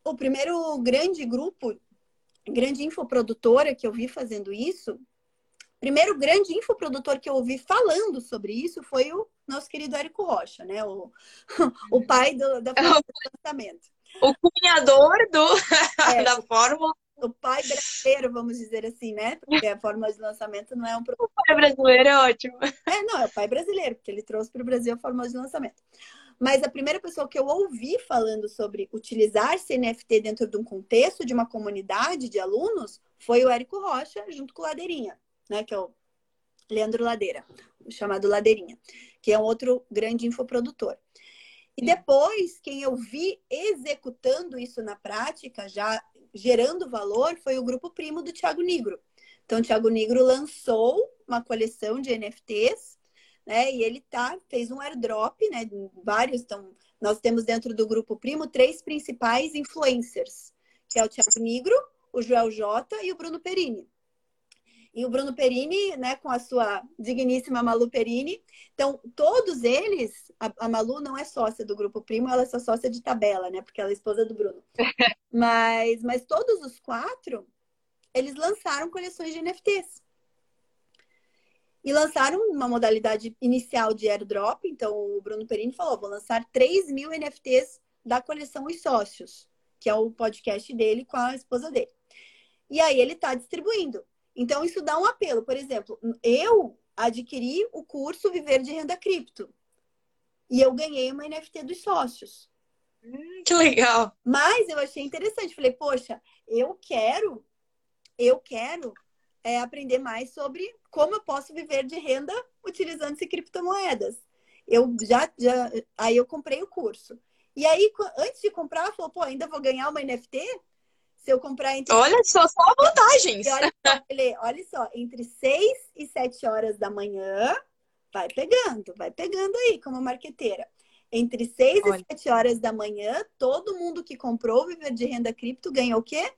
o primeiro grande grupo, grande infoprodutora que eu vi fazendo isso, primeiro grande infoprodutor que eu ouvi falando sobre isso foi o nosso querido Érico Rocha, né? O, (laughs) o pai do, da do lançamento. O cunhador do, (laughs) é, da fórmula. O pai brasileiro, vamos dizer assim, né? Porque a fórmula de lançamento não é um produto. O pai brasileiro é ótimo. É, não, é o pai brasileiro, porque ele trouxe para o Brasil a fórmula de lançamento. Mas a primeira pessoa que eu ouvi falando sobre utilizar CNFT dentro de um contexto de uma comunidade de alunos foi o Érico Rocha, junto com o Ladeirinha, né? Que é o Leandro Ladeira, chamado Ladeirinha, que é um outro grande infoprodutor. E depois, quem eu vi executando isso na prática, já gerando valor, foi o grupo primo do Thiago Negro. Então, o Thiago Negro lançou uma coleção de NFTs, né? E ele tá, fez um airdrop, né? Vários. Então, nós temos dentro do grupo primo três principais influencers, que é o Thiago Negro, o Joel Jota e o Bruno Perini. E o Bruno Perini, né, com a sua digníssima Malu Perini. Então, todos eles, a, a, Malu não é sócia do Grupo Primo, ela é só sócia de tabela, né, porque ela é esposa do Bruno. (laughs) mas, mas todos os quatro, eles lançaram coleções de NFTs. E lançaram uma modalidade inicial de airdrop. Então, o Bruno Perini falou: vou lançar 3 mil NFTs da coleção Os Sócios, que é o podcast dele com a esposa dele. E aí ele está distribuindo. Então, isso dá um apelo. Por exemplo, eu adquiri o curso Viver de Renda Cripto. E eu ganhei uma NFT dos sócios. Hum, que legal! Mas eu achei interessante. Falei, poxa, eu quero, eu quero é, aprender mais sobre como eu posso viver de renda utilizando-se criptomoedas. Eu já, já, aí eu comprei o curso. E aí, antes de comprar, falou, pô, ainda vou ganhar uma NFT? Se eu comprar entre. Olha só, só vantagens. Olha só, olha só, entre 6 e 7 horas da manhã, vai pegando, vai pegando aí como marqueteira. Entre 6 olha. e 7 horas da manhã, todo mundo que comprou Viver de Renda Cripto ganhou o quê?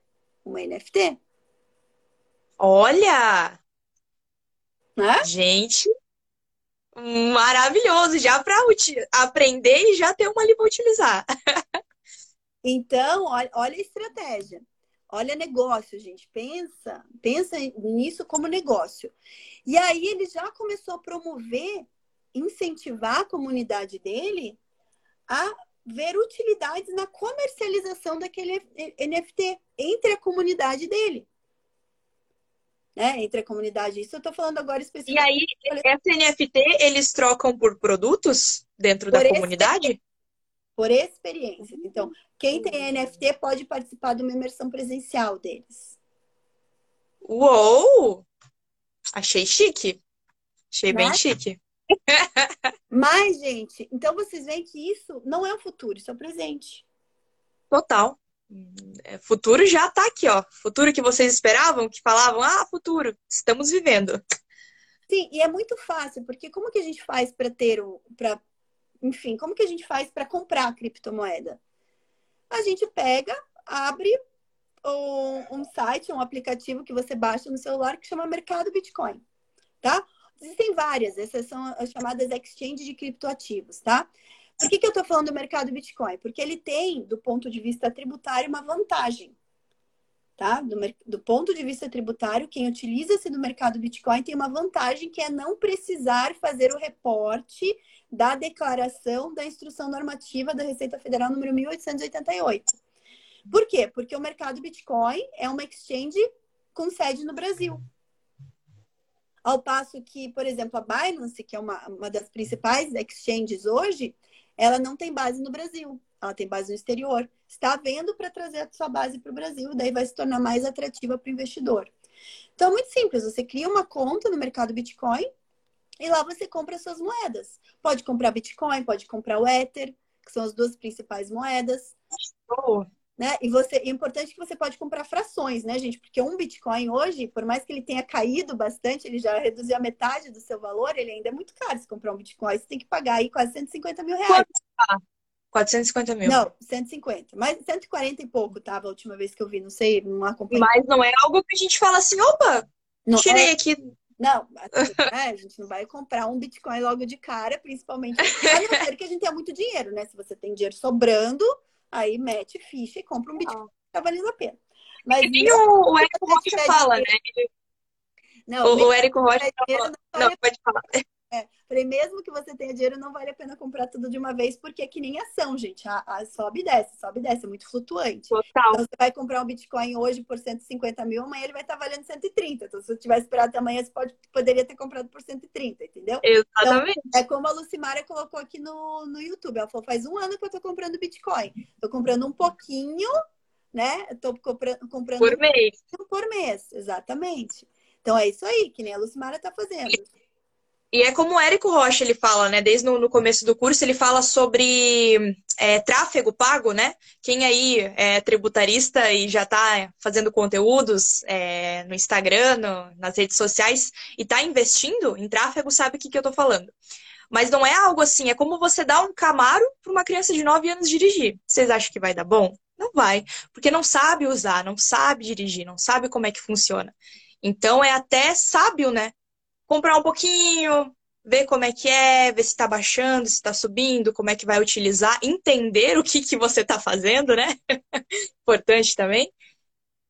Uma NFT. Olha! Hã? Gente, maravilhoso! Já para aprender e já ter uma ali para utilizar. (laughs) Então, olha, olha a estratégia. Olha negócio, gente. Pensa, pensa nisso como negócio. E aí ele já começou a promover, incentivar a comunidade dele a ver utilidades na comercialização daquele NFT entre a comunidade dele. Né? Entre a comunidade. Isso eu estou falando agora especificamente. E aí, essa NFT, eles trocam por produtos dentro por da comunidade? Por experiência. Então, quem tem NFT pode participar de uma imersão presencial deles. Uou! Achei chique. Achei bem chique. (laughs) Mas, gente, então vocês veem que isso não é o futuro, isso é o presente. Total. É, futuro já tá aqui, ó. Futuro que vocês esperavam, que falavam, ah, futuro, estamos vivendo. Sim, e é muito fácil, porque como que a gente faz para ter o, para enfim, como que a gente faz para comprar a criptomoeda? A gente pega, abre um, um, site, um aplicativo que você baixa no celular que chama Mercado Bitcoin, tá? Existem várias, essas são as chamadas exchange de criptoativos, tá? Por que, que eu estou falando do mercado Bitcoin? Porque ele tem, do ponto de vista tributário, uma vantagem. Tá? Do, do ponto de vista tributário, quem utiliza-se do mercado Bitcoin tem uma vantagem que é não precisar fazer o reporte da declaração da instrução normativa da Receita Federal número 1888. Por quê? Porque o mercado Bitcoin é uma exchange com sede no Brasil. Ao passo que, por exemplo, a Binance, que é uma, uma das principais exchanges hoje, ela não tem base no Brasil, ela tem base no exterior. Está vendo para trazer a sua base para o Brasil, daí vai se tornar mais atrativa para o investidor. Então, é muito simples, você cria uma conta no mercado Bitcoin, E lá você compra suas moedas. Pode comprar Bitcoin, pode comprar o Ether, que são as duas principais moedas. Oh. Né? E você, é importante que você pode comprar frações, né, gente? Porque um Bitcoin hoje, por mais que ele tenha caído bastante, ele já reduziu a metade do seu valor, ele ainda é muito caro se comprar um Bitcoin. Você tem que pagar aí quase 150 mil reais. Quanto? 450 mil. Não, 150. Mas 140 e pouco tava a última vez que eu vi, não sei, não acompanhei. Mas não é algo que a gente fala assim, opa, não, tirei é... aqui. Não, assim, (laughs) né, a gente não vai comprar um Bitcoin logo de cara, principalmente a não ser que a gente tenha muito dinheiro, né? Se você tem dinheiro sobrando, aí mete ficha e compra um Bitcoin, tá valendo a pena. Mas e o, o Érico Rocha fala, né? Não, o, o Érico Rocha fala... Não, pode falar. É, falei, mesmo que você tenha dinheiro, não vale a pena comprar tudo de uma vez, porque é que nem ação, gente. A, a sobe e desce, sobe e desce, é muito flutuante. Total. Então, você vai comprar um Bitcoin hoje por 150 mil, amanhã ele vai estar valendo 130. Então, se você tivesse esperado até amanhã, você pode, poderia ter comprado por 130, entendeu? Exatamente. Então, é como a Lucimara colocou aqui no, no YouTube. Ela falou, faz um ano que eu tô comprando Bitcoin. Tô comprando um pouquinho, né? tô comprando, comprando por mês. Um por mês, exatamente. Então, é isso aí, que nem a Lucimara tá fazendo. E é como o Érico Rocha ele fala, né? Desde no, no começo do curso, ele fala sobre é, tráfego pago, né? Quem aí é tributarista e já está fazendo conteúdos é, no Instagram, no, nas redes sociais, e está investindo em tráfego, sabe o que, que eu estou falando. Mas não é algo assim, é como você dar um Camaro para uma criança de 9 anos dirigir. Vocês acham que vai dar bom? Não vai, porque não sabe usar, não sabe dirigir, não sabe como é que funciona. Então é até sábio, né? Comprar um pouquinho, ver como é que é, ver se está baixando, se está subindo, como é que vai utilizar, entender o que, que você está fazendo, né? (laughs) importante também.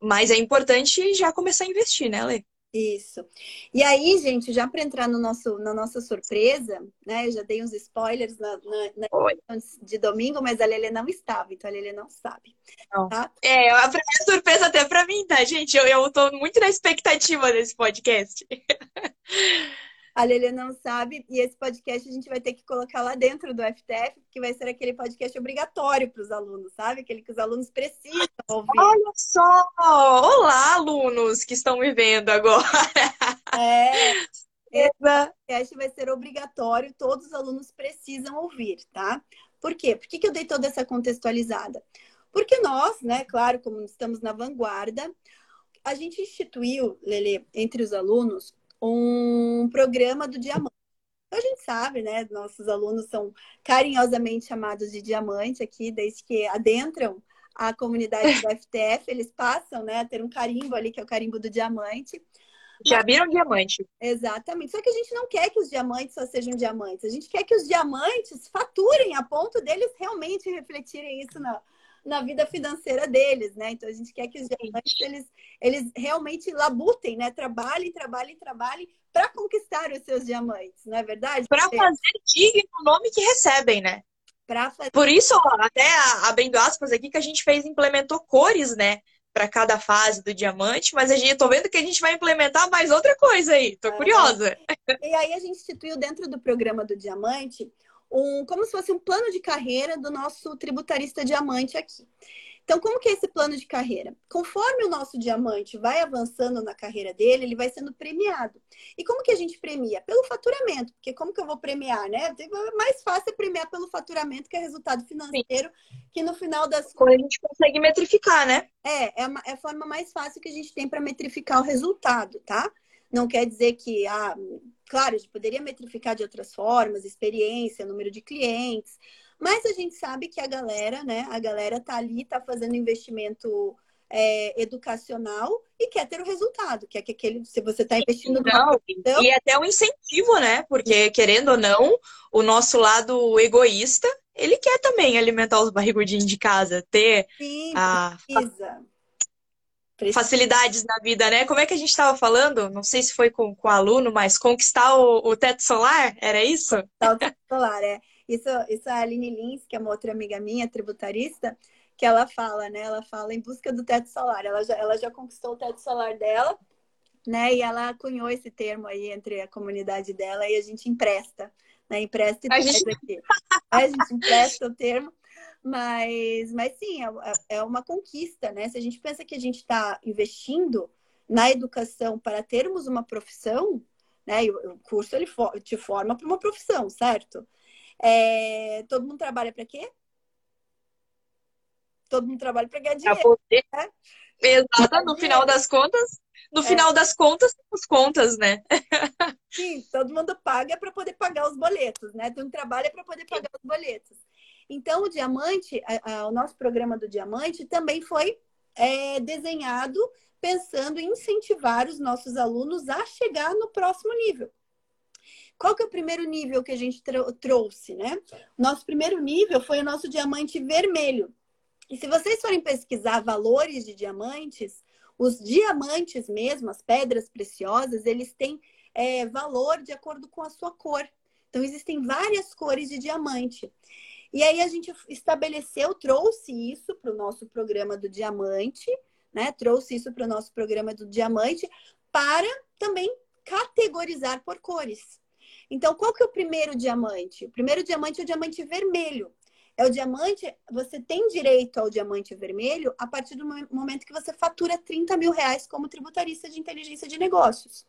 Mas é importante já começar a investir, né, Lê? Isso. E aí, gente, já para entrar no nosso, na nossa surpresa, né? Eu já dei uns spoilers na, na, na de domingo, mas a Lelê não estava, então a Lelê não sabe. Não. Tá? É, a primeira surpresa até para mim, tá, gente? Eu, eu tô muito na expectativa desse podcast. (laughs) A Lelê não sabe, e esse podcast a gente vai ter que colocar lá dentro do FTF, que vai ser aquele podcast obrigatório para os alunos, sabe? Aquele que os alunos precisam ouvir. Olha só! Olá, alunos que estão me vendo agora! (laughs) É, esse podcast vai ser obrigatório, todos os alunos precisam ouvir, tá? Por quê? Por que, que eu dei toda essa contextualizada? Porque nós, né, claro, como estamos na vanguarda, a gente instituiu, Lele, entre os alunos, um programa do diamante. Então, a gente sabe, né? Nossos alunos são carinhosamente chamados de diamante aqui, desde que adentram a comunidade do FTF, eles passam né, a ter um carimbo ali, que é o carimbo do diamante. Já viram diamante. Exatamente. Só que a gente não quer que os diamantes só sejam diamantes. A gente quer que os diamantes faturem a ponto deles realmente refletirem isso na, na vida financeira deles, né? Então a gente quer que os diamantes eles, eles realmente labutem, né? Trabalhem, trabalhem, trabalhem para conquistar os seus diamantes, não é verdade? Para fazer digno o nome que recebem, né? Fazer... Por isso, até abrindo aspas aqui, que a gente fez, implementou cores, né? Para cada fase do diamante, mas a gente tô vendo que a gente vai implementar mais outra coisa aí. Tô curiosa. E aí a gente instituiu dentro do programa do diamante um, como se fosse um plano de carreira do nosso tributarista diamante aqui. Então, como que é esse plano de carreira? Conforme o nosso diamante vai avançando na carreira dele, ele vai sendo premiado. E como que a gente premia? Pelo faturamento, porque como que eu vou premiar, né? É mais fácil é premiar pelo faturamento, que é resultado financeiro, Sim. que no final das contas... A gente consegue metrificar, né? É, é, uma, é a forma mais fácil que a gente tem para metrificar o resultado, tá? Não quer dizer que, ah, claro, a gente poderia metrificar de outras formas, experiência, número de clientes, mas a gente sabe que a galera, né, a galera tá ali, tá fazendo investimento é, educacional e quer ter o resultado, quer que aquele, se você está investindo não, então... e até um incentivo, né? Porque querendo ou não, o nosso lado egoísta, ele quer também alimentar os barrigudinhos de casa, ter Sim, a precisa facilidades na vida, né? Como é que a gente estava falando? Não sei se foi com, com o aluno, mas conquistar o, o teto solar, era isso? O teto solar, é. Isso, isso a Aline Lins, que é uma outra amiga minha, tributarista, que ela fala, né? Ela fala em busca do teto solar. Ela já, ela já conquistou o teto solar dela, né? E ela cunhou esse termo aí entre a comunidade dela e a gente empresta, né? Empresta e gente... aqui. A gente empresta o termo mas, mas sim, é, é, é uma conquista, né? Se a gente pensa que a gente está investindo na educação para termos uma profissão, né? E o curso ele te forma para uma profissão, certo? É, todo mundo trabalha para quê? Todo mundo trabalha para ganhar dinheiro. Poder... Né? Exato, no final das contas, no é. final das contas, temos contas, né? Sim, todo mundo paga para poder pagar os boletos, né? Todo mundo trabalha para poder pagar os boletos. Então, o diamante, a, a, o nosso programa do diamante também foi é, desenhado pensando em incentivar os nossos alunos a chegar no próximo nível. Qual que é o primeiro nível que a gente trouxe, né? Nosso primeiro nível foi o nosso diamante vermelho. E se vocês forem pesquisar valores de diamantes, os diamantes mesmo, as pedras preciosas, eles têm é, valor de acordo com a sua cor. Então, existem várias cores de diamante. E aí a gente estabeleceu, trouxe isso para o nosso programa do diamante, né? Trouxe isso para o nosso programa do diamante para também categorizar por cores. Então, qual que é o primeiro diamante? O primeiro diamante é o diamante vermelho. É o diamante, você tem direito ao diamante vermelho a partir do momento que você fatura 30 mil reais como tributarista de inteligência de negócios.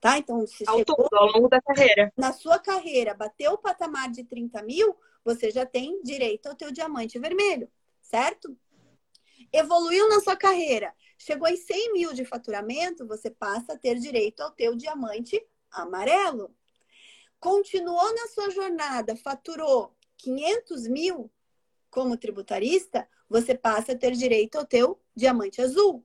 Tá? Então, se ao, chegou, todo, ao longo da carreira. Na sua carreira, bateu o patamar de 30 mil, você já tem direito ao teu diamante vermelho, certo? Evoluiu na sua carreira, chegou em 100 mil de faturamento, você passa a ter direito ao teu diamante amarelo. Continuou na sua jornada, faturou 500 mil como tributarista, você passa a ter direito ao teu diamante azul.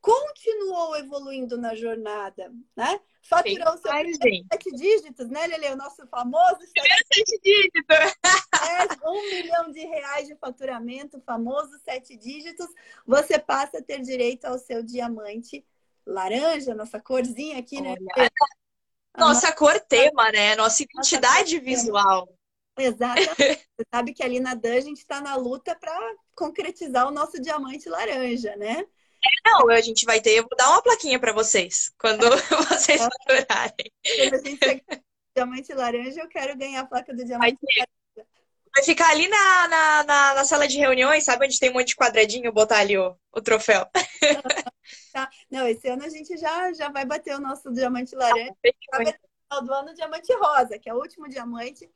Continuou evoluindo na jornada, né? Faturou seu sete dígitos, né, Lele? O nosso famoso sete dígitos. É, um milhão de reais de faturamento, famoso sete dígitos. Você passa a ter direito ao seu diamante laranja, nossa corzinha aqui, né? Olha, né? Nossa, cor tema, né? Nossa identidade nossa visual. Exatamente. (laughs) Você sabe que ali na Dan a gente está na luta para concretizar o nosso diamante laranja, né? Não, a gente vai ter, eu vou dar uma plaquinha para vocês quando (laughs) vocês faturarem. Quando a gente diamante laranja, eu quero ganhar a placa do diamante vai laranja. Vai ficar ali na, na, na, na, sala de reuniões, sabe onde tem um monte de quadradinho, botar ali o, o troféu. (laughs) Tá. Não, esse ano a gente já, já vai bater o nosso diamante laranja. Ah, vai bater do ano o diamante rosa, que é o último diamante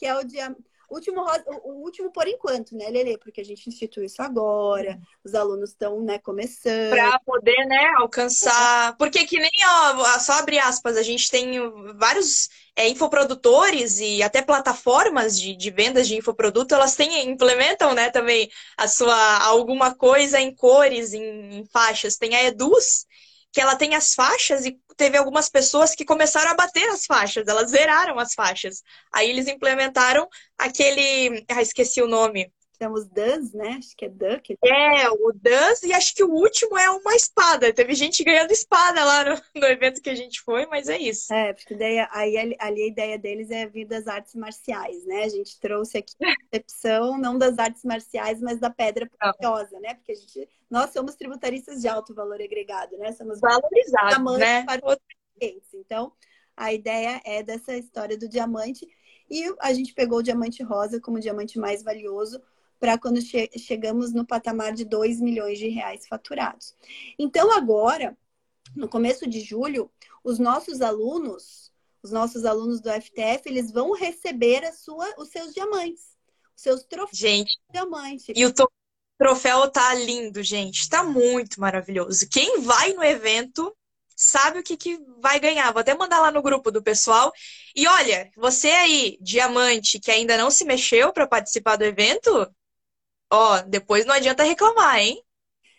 que é o dia. Último, o último por enquanto, né, Lele? Porque a gente institui isso agora, os alunos estão, né, começando. Para poder, né, alcançar. Porque que nem, ó, só abre aspas, a gente tem vários é, infoprodutores e até plataformas de, de vendas de infoproduto, elas têm, implementam, né, também a sua alguma coisa em cores, em, em faixas. Tem a Eduz, que ela tem as faixas e teve algumas pessoas que começaram a bater as faixas, elas zeraram as faixas. Aí eles implementaram aquele. Ah, esqueci o nome. Temos DANs, né? Acho que é Duck. É, o DANs e acho que o último é uma espada. Teve gente ganhando espada lá no, no evento que a gente foi, mas é isso. É, porque daí aí, ali a ideia deles é vir das artes marciais, né? A gente trouxe aqui a concepção não das artes marciais, mas da pedra preciosa, né? Porque a gente, nós somos tributaristas de alto valor agregado, né? Somos valorizados, né? Para os clientes. Então, a ideia é dessa história do diamante. E a gente pegou o diamante rosa como o diamante mais valioso para quando che chegamos no patamar de 2 milhões de reais faturados. Então, agora, no começo de julho, os nossos alunos, os nossos alunos do FTF, eles vão receber a sua, os seus diamantes, os seus troféus gente, de diamante. E o troféu tá lindo, gente, tá muito maravilhoso. Quem vai no evento sabe o que, que vai ganhar. Vou até mandar lá no grupo do pessoal. E olha, você aí, diamante, que ainda não se mexeu para participar do evento, Ó, depois não adianta reclamar, hein?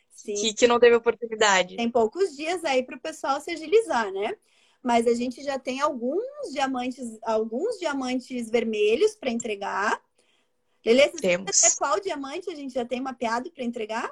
Sim. Que, que não teve oportunidade. Tem poucos dias aí para o pessoal se agilizar, né? Mas a gente já tem alguns diamantes, alguns diamantes vermelhos para entregar. Beleza? Temos. qual diamante a gente já tem mapeado para entregar?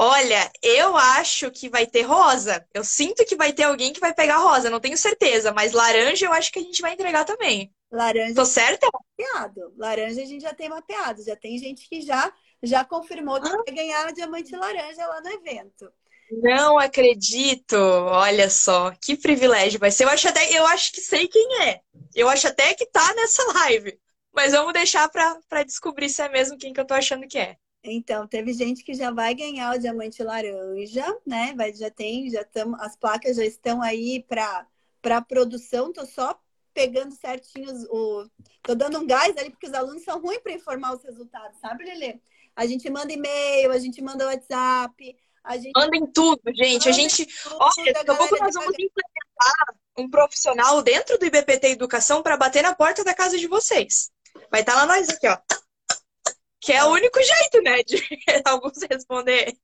Olha, eu acho que vai ter rosa. Eu sinto que vai ter alguém que vai pegar rosa, não tenho certeza, mas laranja eu acho que a gente vai entregar também. Laranja. Tô certa? Mapeado. Laranja a gente já tem mapeado. Já tem gente que já, já confirmou que ah. vai ganhar diamante laranja lá no evento. Não acredito. Olha só, que privilégio vai ser. Eu acho até, eu acho que sei quem é. Eu acho até que tá nessa live. Mas vamos deixar para descobrir se é mesmo quem que eu tô achando que é. Então, teve gente que já vai ganhar o diamante laranja, né? Vai, já tem, já estamos, as placas já estão aí para produção, tô só pegando certinho o. Tô dando um gás ali, porque os alunos são ruins para informar os resultados, sabe, Lelê? A gente manda e-mail, a gente manda WhatsApp, a gente. Mandem tudo, gente. a gente. Tudo, Olha, daqui a pouco nós vamos implementar um profissional dentro do IBPT Educação para bater na porta da casa de vocês. Vai estar tá lá nós aqui, ó. Que é o único jeito, né, de (laughs) alguns responder.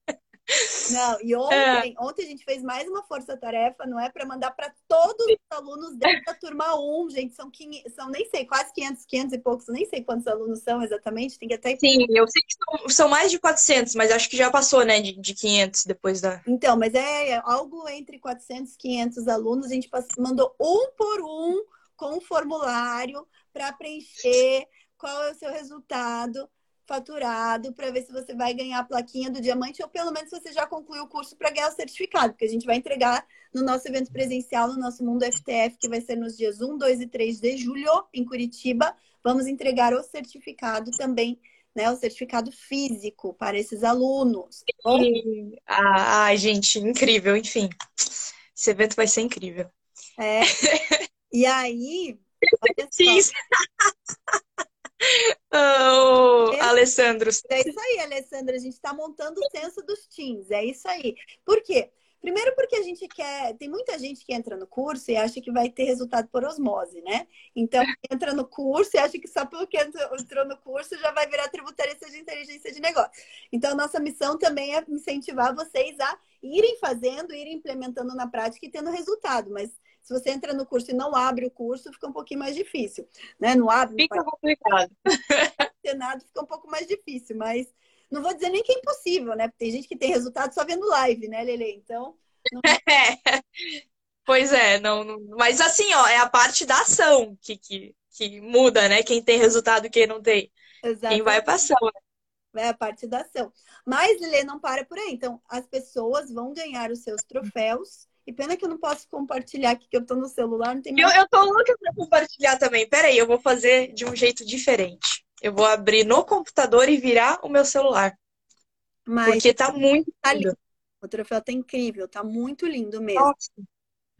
Não, e ontem, é. ontem a gente fez mais uma força-tarefa, não é? Para mandar para todos os alunos da turma 1, gente. São, 500, são nem sei, quase 500, 500 e poucos, nem sei quantos alunos são exatamente. Tem que até. Sim, eu sei que são, são mais de 400, mas acho que já passou, né, de, de 500 depois da. Então, mas é algo entre 400 e 500 alunos. A gente mandou um por um com um formulário para preencher qual é o seu resultado faturado para ver se você vai ganhar a plaquinha do diamante ou pelo menos você já concluiu o curso para ganhar o certificado, porque a gente vai entregar no nosso evento presencial no nosso Mundo FTF, que vai ser nos dias 1, 2 e 3 de julho em Curitiba. Vamos entregar o certificado também, né, o certificado físico para esses alunos. Ah, ai, gente, incrível, enfim. Esse evento vai ser incrível. É. (laughs) E aí, Sim. (laughs) Oh, é, Alessandro. É isso aí, Alessandra. A gente está montando o censo dos teens. É isso aí. Por quê? Primeiro porque a gente quer, tem muita gente que entra no curso e acha que vai ter resultado por osmose, né? Então, entra no curso e acha que só porque entrou no curso já vai virar tributarista de inteligência de negócio. Então, nossa missão também é incentivar vocês a irem fazendo, irem implementando na prática e tendo resultado. Mas se você entra no curso e não abre o curso, fica um pouquinho mais difícil, né? Não abre. Fica não complicado. (laughs) nada, fica um pouco mais difícil, mas não vou dizer nem que é impossível, né? Porque tem gente que tem resultado só vendo live, né, Lele? Então. Não... (laughs) É. Pois é, não, não, mas assim, ó, é a parte da ação que, que, que muda, né? Quem tem resultado e quem não tem. Exatamente. Quem vai pra ação, né? É a parte da ação. Mas, Lele, não para por aí. Então, as pessoas vão ganhar os seus troféus e pena que eu não posso compartilhar aqui, que eu tô no celular, não tem mais... Eu, eu tô louca pra compartilhar também. Peraí, eu vou fazer de um jeito diferente. Eu vou abrir no computador e virar o meu celular. Mas porque tá muito tá lindo. O troféu tá incrível, tá muito lindo mesmo. Nossa.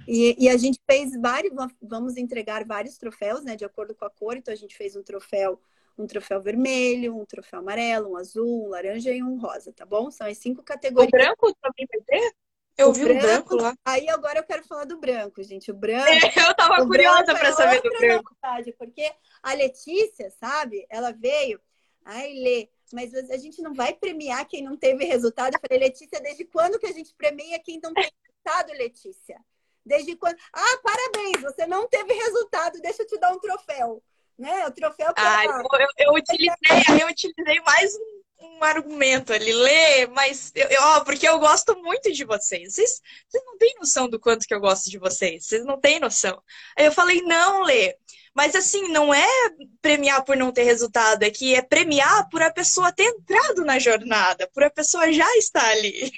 E, e, a gente fez vários, vamos entregar vários troféus, né, de acordo com a cor. Então a gente fez um troféu, um troféu vermelho, um troféu amarelo, um azul, um laranja e um rosa, tá bom? São as cinco categorias. O branco também vai ter? Eu o vi branco, o branco lá. Aí agora eu quero falar do branco, gente. O (laughs) branco. eu tava curiosa para é saber do branco. Novidade, porque a Letícia, sabe? Ela veio. Ai, Lê, mas a gente não vai premiar quem não teve resultado. Eu falei, Letícia, desde quando que a gente premia quem não tem resultado, Letícia? Desde quando? Ah, parabéns, você não teve resultado, deixa eu te dar um troféu. Né? O troféu Ah, eu, eu, eu, utilizei, eu utilizei mais um um argumento ali, lê, mas eu, eu, ó, porque eu gosto muito de vocês. vocês. Vocês não têm noção do quanto que eu gosto de vocês. Vocês não têm noção. Aí eu falei, não, Lê. Mas assim, não é premiar por não ter resultado, é que é premiar por a pessoa ter entrado na jornada, por a pessoa já estar ali.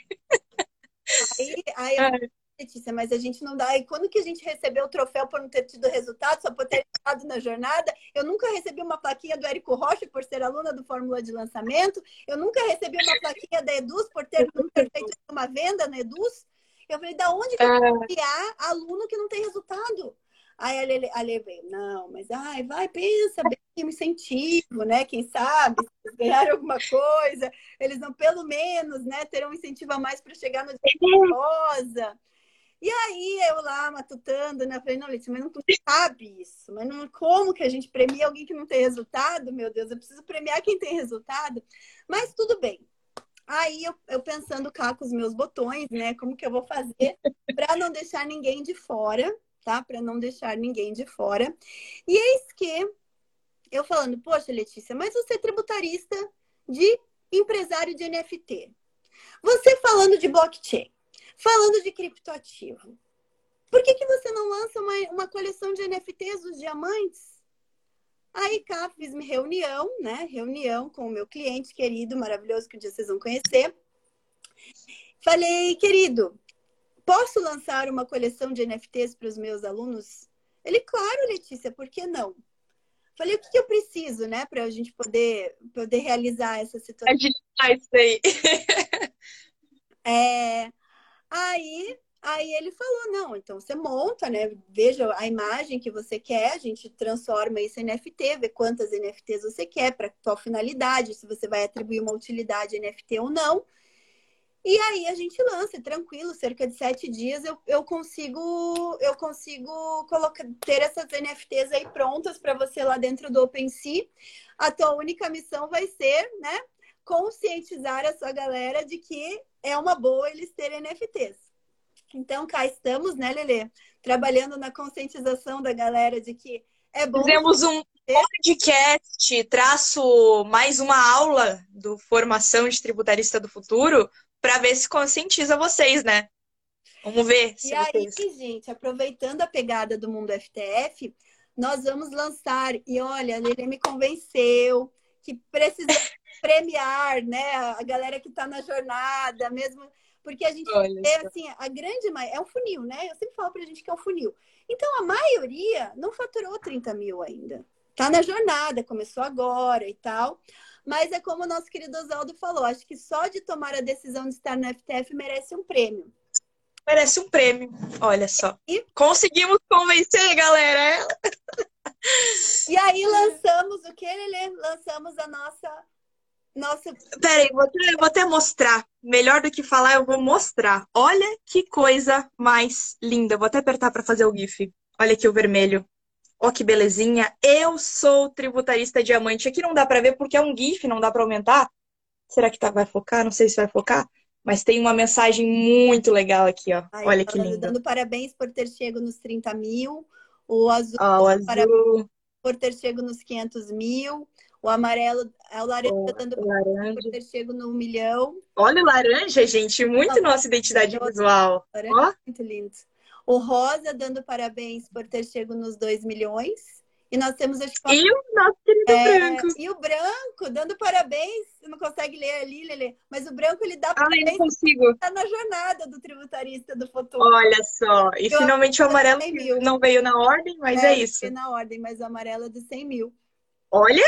Aí, aí Letícia, mas a gente não dá. E quando que a gente recebeu o troféu por não ter tido resultado, só por ter estado na jornada? Eu nunca recebi uma plaquinha do Érico Rocha por ser aluna do Fórmula de Lançamento. Eu nunca recebi uma plaquinha da Eduz por ter, ter feito uma venda na Eduz. Eu falei, da onde que eu vou é. criar aluno que não tem resultado? Aí a Lele, a Lele veio, não, mas ai, vai, pensa bem, um incentivo, né? Quem sabe, se ganhar alguma coisa, eles não, pelo menos, né, terão um incentivo a mais para chegar no dia rosa. E aí eu lá matutando, né? Falei, não, Letícia, mas não tu sabe isso. Mas não, como que a gente premia alguém que não tem resultado? Meu Deus, eu preciso premiar quem tem resultado. Mas tudo bem. Aí eu, eu pensando cá com os meus botões, né? Como que eu vou fazer para não deixar ninguém de fora, tá? Para não deixar ninguém de fora. E eis que eu falando, poxa, Letícia, mas você é tributarista de empresário de NFT. Você falando de blockchain. Falando de criptoativo, por que, que você não lança uma, uma coleção de NFTs dos diamantes? Aí cá fiz minha reunião, né? Reunião com o meu cliente querido, maravilhoso, que um dia vocês vão conhecer. Falei, querido, posso lançar uma coleção de NFTs para os meus alunos? Ele, claro, Letícia, por que não? Falei, o que, que eu preciso, né, para a gente poder, poder realizar essa situação? A gente faz isso aí. é, Aí Aí ele falou: não, então você monta, né? Veja a imagem que você quer, a gente transforma isso em NFT, vê quantas NFTs você quer para qual finalidade, se você vai atribuir uma utilidade NFT ou não. E aí a gente lança, tranquilo, cerca de sete dias eu, eu consigo eu consigo colocar, ter essas NFTs aí prontas para você lá dentro do OpenSea. A tua única missão vai ser, né, conscientizar a sua galera de que é uma boa eles terem NFTs. Então, cá estamos, né, Lele? Trabalhando na conscientização da galera de que é bom. Fizemos um podcast, traço mais uma aula do Formação de Tributarista do Futuro, para ver se conscientiza vocês, né? Vamos ver. Se e aí, gente, aproveitando a pegada do mundo FTF, nós vamos lançar. E olha, a Lele me convenceu que precisa premiar, né? A galera que está na jornada, mesmo porque a gente Olha vê, assim, a grande é um funil, né? Eu sempre falo pra gente que é um funil. Então, a maioria não faturou 30 mil ainda. Tá na jornada, começou agora e tal. Mas é como o nosso querido Oswaldo falou, acho que só de tomar a decisão de estar no FTF merece um prêmio. Merece um prêmio, olha só. E... Conseguimos convencer, galera! E aí lançamos o que, Lelê? Lançamos a nossa nossa. Peraí, vou até, vou até mostrar. Melhor do que falar, eu vou mostrar. Olha que coisa mais linda. Vou até apertar para fazer o GIF. Olha aqui o vermelho. Ó, que belezinha. Eu sou tributarista diamante. Aqui não dá para ver porque é um GIF, não dá para aumentar. Será que tá, vai focar? Não sei se vai focar. Mas tem uma mensagem muito legal aqui, ó. Ai, Olha que lindo. Dando parabéns por ter chegado nos 30 mil. O azul, oh, o azul. por ter chegado nos 500 mil. O amarelo é o laranja oh, dando laranja. por ter chego no milhão. Olha o laranja, gente, muito nossa identidade visual. Laranja, oh. Muito lindo. O rosa dando parabéns por ter chego nos 2 milhões. E nós temos as E o nosso querido é, branco. E o branco, dando parabéns. Você não consegue ler ali, Lele. Mas o branco, ele dá parabéns. Ah, consigo. Está na jornada do tributarista do futuro. Olha só. E Eu finalmente o amarelo não veio na ordem, mas é, é isso. Veio na ordem, mas o amarelo é de 100 mil. Olha,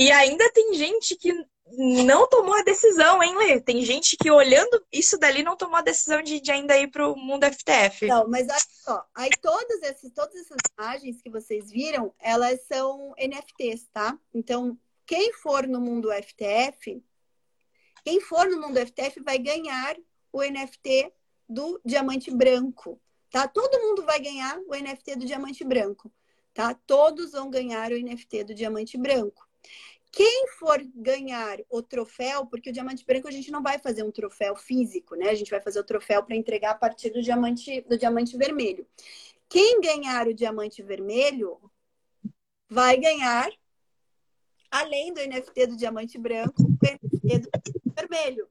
e ainda tem gente que não tomou a decisão, hein, Lê? Tem gente que olhando isso dali não tomou a decisão de, de ainda ir para o mundo FTF. Não, mas olha só, aí todas essas, todas essas imagens que vocês viram, elas são NFTs, tá? Então, quem for no mundo FTF, quem for no mundo FTF vai ganhar o NFT do diamante branco, tá? Todo mundo vai ganhar o NFT do diamante branco, tá? Todos vão ganhar o NFT do diamante branco. Quem for ganhar o troféu, porque o diamante branco a gente não vai fazer um troféu físico, né? A gente vai fazer o troféu para entregar a partir do diamante, do diamante vermelho. Quem ganhar o diamante vermelho vai ganhar, além do NFT do diamante branco, o NFT do vermelho.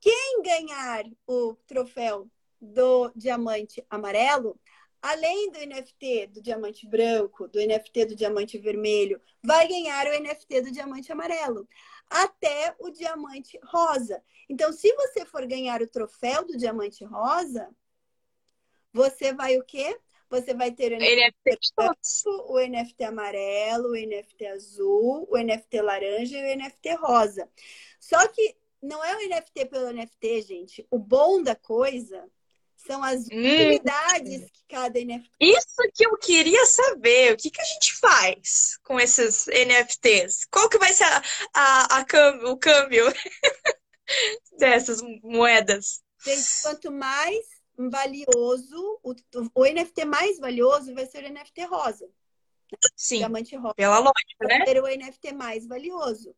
Quem ganhar o troféu do diamante amarelo além do NFT do diamante branco, do NFT do diamante vermelho, vai ganhar o NFT do diamante amarelo, até o diamante rosa. Então, se você for ganhar o troféu do diamante rosa, você vai o quê? Você vai ter o NFT, branco, o NFT amarelo, o NFT azul, o NFT laranja e o NFT rosa. Só que não é o NFT pelo NFT, gente. O bom da coisa são as hum. utilidades que cada NFT. Isso que eu queria saber. O que, que a gente faz com esses NFTs? Qual que vai ser a, a, a câmbio, o câmbio (laughs) dessas moedas? Gente, quanto mais valioso, o, o NFT mais valioso vai ser o NFT rosa. Sim, Diamante rosa. pela lógica, né? Vai ser o NFT mais valioso.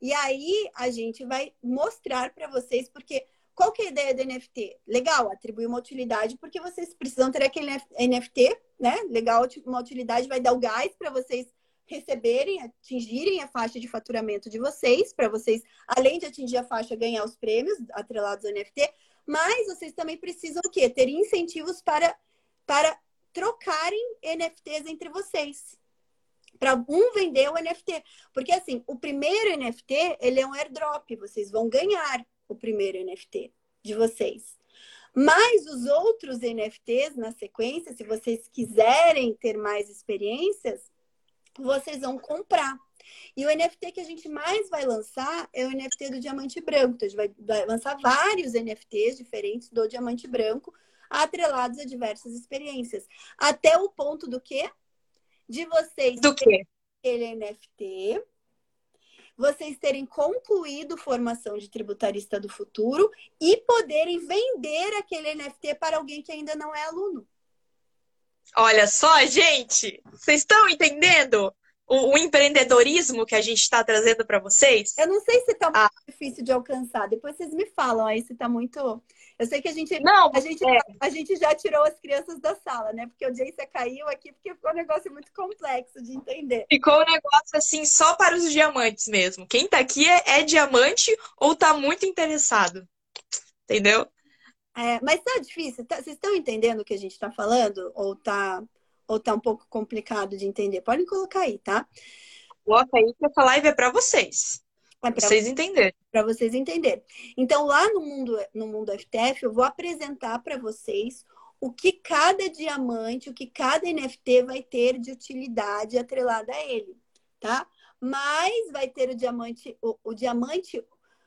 E aí a gente vai mostrar para vocês, porque qual que é a ideia do NFT? Legal, atribuir uma utilidade, porque vocês precisam ter aquele NFT, né? Legal, uma utilidade vai dar o gás para vocês receberem, atingirem a faixa de faturamento de vocês, para vocês, além de atingir a faixa, ganhar os prêmios atrelados ao NFT, mas vocês também precisam o quê? Ter incentivos para, para trocarem NFTs entre vocês. Para um vender o NFT. Porque assim, o primeiro NFT, ele é um airdrop, vocês vão ganhar o primeiro NFT de vocês. Mas os outros NFTs na sequência, se vocês quiserem ter mais experiências, vocês vão comprar. E o NFT que a gente mais vai lançar é o NFT do diamante branco. Então, a gente vai, vai lançar vários NFTs diferentes do diamante branco, atrelados a diversas experiências. Até o ponto do quê? De vocês do quê? aquele NFT, vocês terem concluído formação de tributarista do futuro e poderem vender aquele NFT para alguém que ainda não é aluno. Olha só, gente, vocês estão entendendo? o, o empreendedorismo que a gente está trazendo para vocês? Eu não sei se está muito ah. difícil de alcançar. Depois vocês me falam aí se está muito. Eu sei que a gente, não, a, gente é. a gente já tirou as crianças da sala, né? Porque a audiência caiu aqui porque ficou um negócio muito complexo de entender. Ficou um negócio assim só para os diamantes mesmo. Quem está aqui é, é diamante ou está muito interessado. Entendeu? É, mas tá difícil. Tá, vocês estão entendendo o que a gente está falando? Ou tá ou tá um pouco complicado de entender? Podem colocar aí, tá? Coloca aí que essa live é para vocês. É pra vocês entenderem. Para vocês entenderem. Então, lá no mundo, no mundo FTF, eu vou apresentar para vocês o que cada diamante, o que cada NFT vai ter de utilidade atrelada a ele, tá? Mas vai ter o diamante, o, o diamante,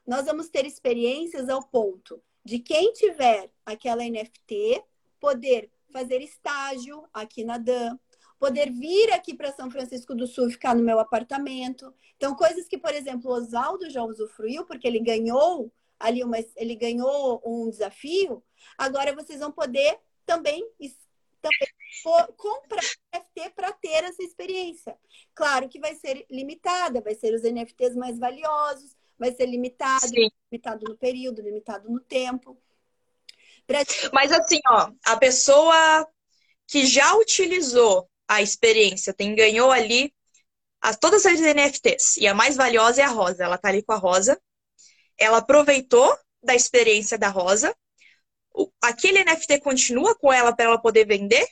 nós vamos ter experiências ao ponto de quem tiver aquela NFT poder fazer estágio aqui na DAM, poder vir aqui para São Francisco do Sul ficar no meu apartamento. Então, coisas que, por exemplo, o Oswaldo já usufruiu, porque ele ganhou ali uma, ele ganhou um desafio. Agora vocês vão poder também, também comprar NFT para ter essa experiência. Claro que vai ser limitada, vai ser os NFTs mais valiosos, vai ser limitado, Sim. limitado no período, limitado no tempo. Mas assim, ó, a pessoa que já utilizou a experiência, tem ganhou ali as, todas as NFTs, e a mais valiosa é a rosa. Ela tá ali com a rosa. Ela aproveitou da experiência da rosa. O, aquele NFT continua com ela para ela poder vender?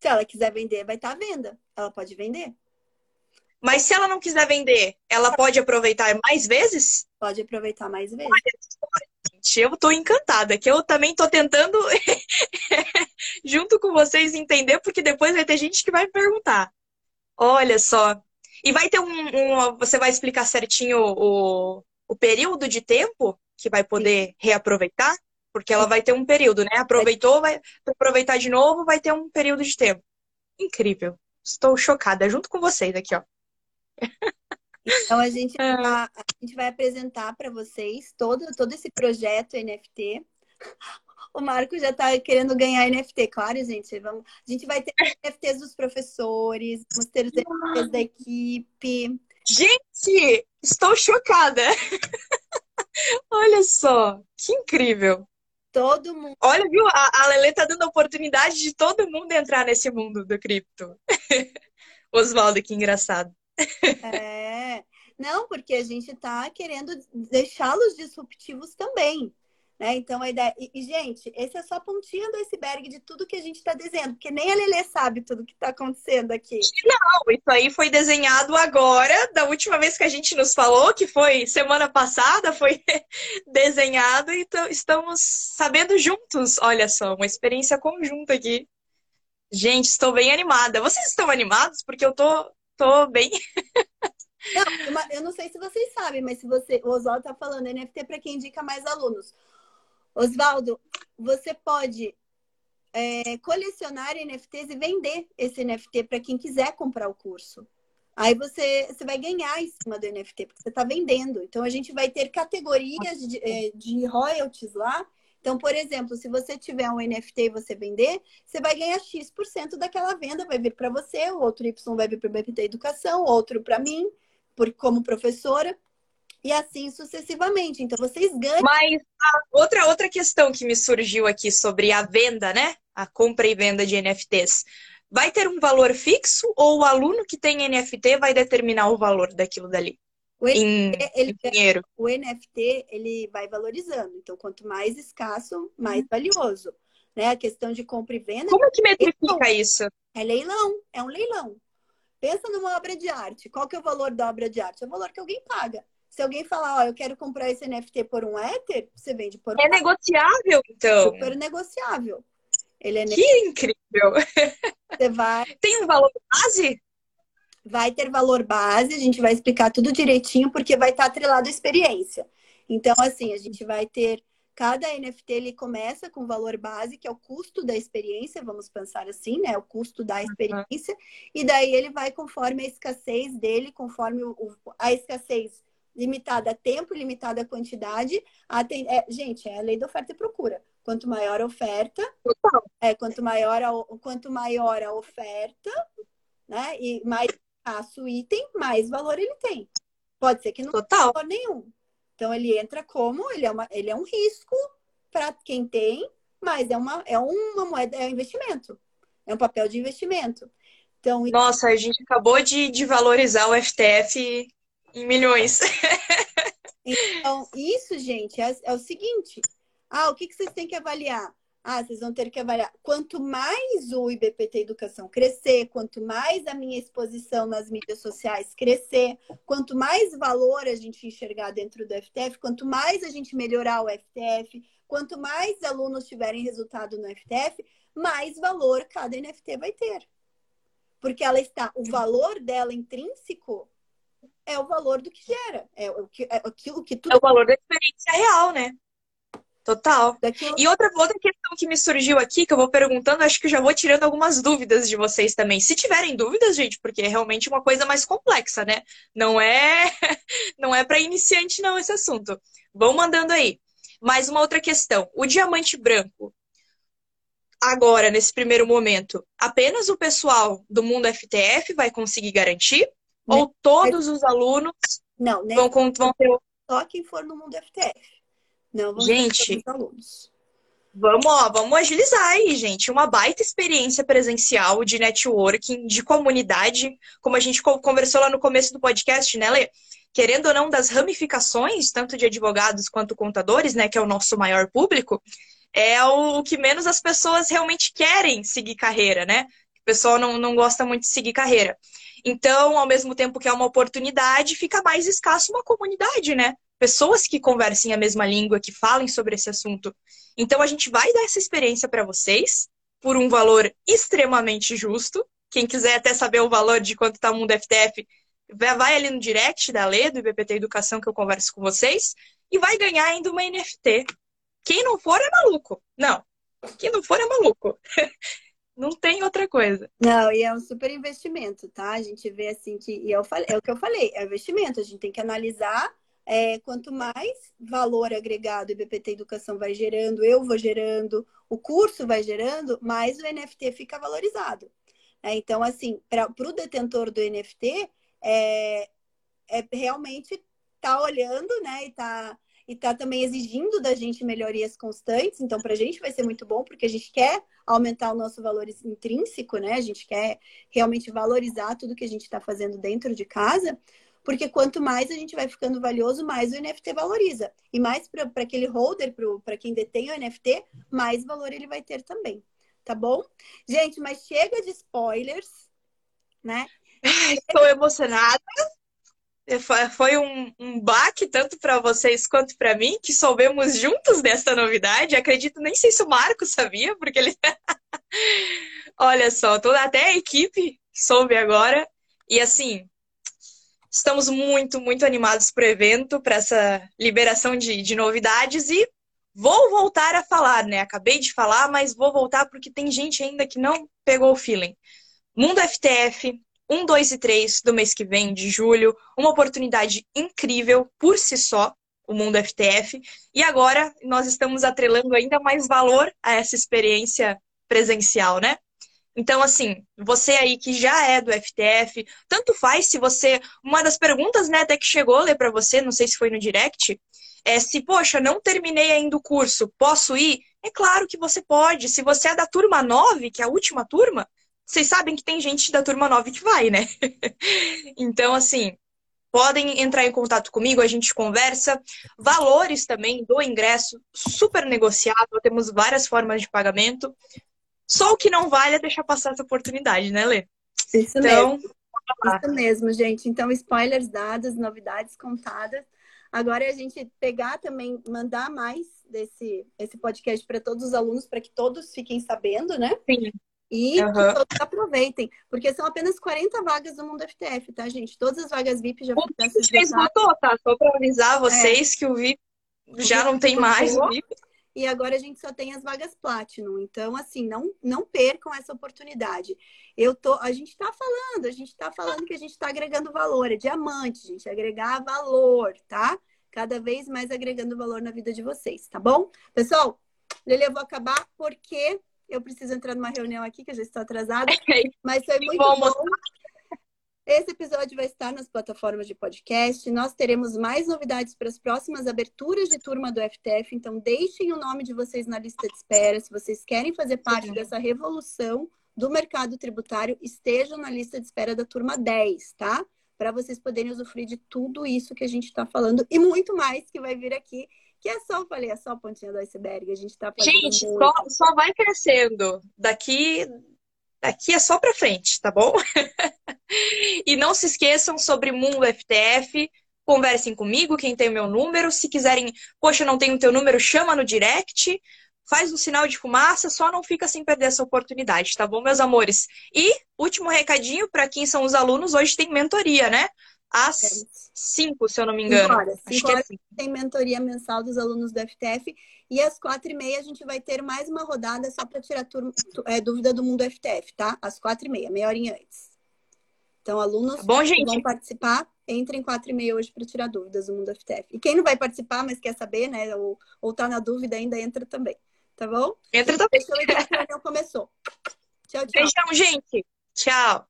Se ela quiser vender, vai estar tá à venda. Ela pode vender. Mas se ela não quiser vender, ela pode aproveitar mais vezes? Pode aproveitar mais vezes gente, eu tô encantada, que eu também tô tentando, (laughs) junto com vocês, entender, porque depois vai ter gente que vai perguntar. Olha só. E vai ter um. um você vai explicar certinho o, o período de tempo que vai poder Sim. reaproveitar? Porque ela vai ter um período, né? Aproveitou, vai aproveitar de novo, vai ter um período de tempo. Incrível. Estou chocada, junto com vocês aqui, ó. Então a gente, é. a, a gente vai apresentar para vocês todo, todo esse projeto NFT. O Marco já está querendo ganhar NFT, claro, gente. Vamos, a gente vai ter NFTs dos professores, vamos ter os NFTs da equipe. Gente, estou chocada. (laughs) Olha só, que incrível. Todo mundo. Olha, viu? A, a Lele tá dando a oportunidade de todo mundo entrar nesse mundo do cripto. (laughs) Oswaldo, que engraçado. É. Não, porque a gente está querendo deixá-los disruptivos também. Né? Então, a ideia. E, gente, esse é só a pontinha do iceberg de tudo que a gente está desenhando, porque nem a Lelê sabe tudo que está acontecendo aqui. Não, isso aí foi desenhado agora, da última vez que a gente nos falou, que foi semana passada, foi (laughs) desenhado e estamos sabendo juntos. Olha só, uma experiência conjunta aqui. Gente, estou bem animada. Vocês estão animados? Porque eu tô tô bem. (laughs) Não, eu não sei se vocês sabem, mas se você. O Oswaldo tá falando NFT para quem indica mais alunos. Oswaldo, você pode é, colecionar NFTs e vender esse NFT para quem quiser comprar o curso. Aí você, você vai ganhar em cima do NFT, porque você está vendendo. Então a gente vai ter categorias de, é, de royalties lá então, por exemplo, se você tiver um NFT e você vender, você vai ganhar X% daquela venda, vai vir para você, o outro Y vai vir para o BPT Educação, outro para mim, por, como professora, e assim sucessivamente. Então, vocês ganham. Mas outra, outra questão que me surgiu aqui sobre a venda, né? A compra e venda de NFTs. Vai ter um valor fixo ou o aluno que tem NFT vai determinar o valor daquilo dali? O NFT, em, ele, dinheiro. O NFT ele vai valorizando. Então, quanto mais escasso, mais valioso. Né? A questão de compra e venda. Como que metrifica é isso? É leilão, é um leilão. Pensa numa obra de arte. Qual que é o valor da obra de arte? É o valor que alguém paga. Se alguém falar, ó, eu quero comprar esse NFT por um Ether, você vende por um É negociável, então. Super negociável. Ele é que incrível! Você vai. (laughs) Tem um valor base? Vai ter valor base, a gente vai explicar tudo direitinho, porque vai estar atrelado à experiência. Então, assim, a gente vai ter. Cada NFT ele começa com valor base, que é o custo da experiência, vamos pensar assim, né? O custo da experiência. Uhum. E daí ele vai conforme a escassez dele, conforme o, a escassez limitada a tempo, limitada a quantidade. A, é, gente, é a lei da oferta e procura. Quanto maior a oferta, é, quanto, maior a, quanto maior a oferta, né? E mais escasso item, mais valor ele tem. Pode ser que não tenha valor nenhum. Então ele entra como ele é, uma, ele é um risco para quem tem, mas é uma, é uma moeda, é um investimento. É um papel de investimento. Então, Nossa, a gente acabou de, de valorizar o FTF em milhões. Então, isso, gente, é, é o seguinte. Ah, o que, que vocês têm que avaliar? Ah, vocês vão ter que avaliar. Quanto mais o IBPT Educação crescer, quanto mais a minha exposição nas mídias sociais crescer, quanto mais valor a gente enxergar dentro do FTF, quanto mais a gente melhorar o FTF, quanto mais alunos tiverem resultado no FTF, mais valor cada NFT vai ter. Porque ela está, o valor dela intrínseco é o valor do que gera, é o que, é aquilo que tudo. É o valor da experiência real, né? Total. E outra, outra questão que me surgiu aqui, que eu vou perguntando, acho que já vou tirando algumas dúvidas de vocês também. Se tiverem dúvidas, gente, porque é realmente uma coisa mais complexa, né? Não é, (laughs) não é para iniciante não esse assunto. Vão mandando aí. Mais uma outra questão. O diamante branco, agora, nesse primeiro momento, apenas o pessoal do mundo FTF vai conseguir garantir? Não. Ou todos os alunos não, vão, vão ter. Só quem for no mundo FTF. Não, vamos gente, Vamos, ó, vamos agilizar aí, gente. Uma baita experiência presencial de networking, de comunidade, como a gente conversou lá no começo do podcast, né, Lê? Querendo ou não, das ramificações, tanto de advogados quanto contadores, né, que é o nosso maior público, é o que menos as pessoas realmente querem seguir carreira, né? O pessoal não, não gosta muito de seguir carreira. Então, ao mesmo tempo que é uma oportunidade, fica mais escasso uma comunidade, né? Pessoas que conversem a mesma língua, que falem sobre esse assunto. Então a gente vai dar essa experiência para vocês por um valor extremamente justo. Quem quiser até saber o valor de quanto está o Mundo FTF, vai ali no direct da Lê, do IBPT Educação, que eu converso com vocês, e vai ganhar ainda uma NFT. Quem não for é maluco. Não. Quem não for é maluco. (laughs) não tem outra coisa. Não, e é um super investimento, tá? A gente vê assim que. E eu é o que eu falei, é investimento. A gente tem que analisar é, quanto mais valor agregado o IBPT Educação vai gerando, eu vou gerando, o curso vai gerando, mais o NFT fica valorizado. É, então, assim, para o detentor do NFT, é, é realmente tá olhando, né, e tá, e tá também exigindo da gente melhorias constantes. Então, para a gente vai ser muito bom, porque a gente quer aumentar o nosso valor intrínseco, né? A gente quer realmente valorizar tudo que a gente está fazendo dentro de casa. Porque quanto mais a gente vai ficando valioso, mais o NFT valoriza. E mais para aquele holder, para quem detém o NFT, mais valor ele vai ter também. Tá bom? Gente, mas chega de spoilers, né? Estou emocionada. Foi um, um baque tanto para vocês quanto para mim, que soubemos juntos dessa novidade. Acredito, nem sei se o Marco sabia, porque ele. (laughs) Olha só, toda até a equipe soube agora. E assim, Estamos muito, muito animados para o evento, para essa liberação de, de novidades e vou voltar a falar, né? Acabei de falar, mas vou voltar porque tem gente ainda que não pegou o feeling. Mundo FTF, 1, 2 e 3 do mês que vem, de julho, uma oportunidade incrível por si só, o Mundo FTF. E agora nós estamos atrelando ainda mais valor a essa experiência presencial, né? Então, assim, você aí que já é do FTF, tanto faz se você. Uma das perguntas, né, até que chegou a ler para você, não sei se foi no direct, é se, poxa, não terminei ainda o curso, posso ir? É claro que você pode. Se você é da turma 9, que é a última turma, vocês sabem que tem gente da turma 9 que vai, né? (laughs) então, assim, podem entrar em contato comigo, a gente conversa. Valores também do ingresso, super negociável, temos várias formas de pagamento. Só o que não vale é deixar passar essa oportunidade, né, Lê? Isso então, mesmo. Isso mesmo, gente. Então, spoilers dados, novidades contadas. Agora é a gente pegar também, mandar mais desse esse podcast para todos os alunos, para que todos fiquem sabendo, né? Sim. E uhum. que todos aproveitem, porque são apenas 40 vagas no Mundo FTF, tá, gente? Todas as vagas VIP já o VIP esgotou, tá? Só para avisar vocês é. que o VIP já não tem mais o VIP. E agora a gente só tem as vagas Platinum. Então, assim, não, não percam essa oportunidade. Eu tô, a gente está falando, a gente está falando que a gente está agregando valor. É diamante, gente. Agregar valor, tá? Cada vez mais agregando valor na vida de vocês, tá bom? Pessoal, Lele, eu vou acabar porque eu preciso entrar numa reunião aqui, que eu já estou atrasada. (laughs) Mas foi muito bom. Esse episódio vai estar nas plataformas de podcast. Nós teremos mais novidades para as próximas aberturas de turma do FTF. Então, deixem o nome de vocês na lista de espera. Se vocês querem fazer parte dessa revolução do mercado tributário, estejam na lista de espera da turma 10, tá? Para vocês poderem usufruir de tudo isso que a gente está falando e muito mais que vai vir aqui que é só, falei, é só a pontinha do iceberg. A gente tá fazendo. Gente, só, só vai crescendo. Daqui, daqui é só para frente, tá bom? (laughs) e não se esqueçam sobre Mundo FTF. Conversem comigo, quem tem o meu número. Se quiserem, poxa, não tenho o teu número, chama no direct. Faz um sinal de fumaça, só não fica sem perder essa oportunidade, tá bom, meus amores? E último recadinho para quem são os alunos, hoje tem mentoria, né? Às 5, se eu não me engano. Cinco horas. Cinco horas é tem mentoria mensal dos alunos do FTF. E às quatro e meia a gente vai ter mais uma rodada só para tirar turma, é, dúvida do mundo FTF, tá? Às quatro e meia, meia horinha antes. Então, alunos tá Bom, que vão participar, entrem em quatro e meia hoje para tirar dúvidas do mundo FTF. E quem não vai participar, mas quer saber, né? Ou, ou tá na dúvida ainda, entra também. Tá bom? Entra também. Fechou, então, a reunião começou. Tchau, tchau. Beijão, gente. Tchau.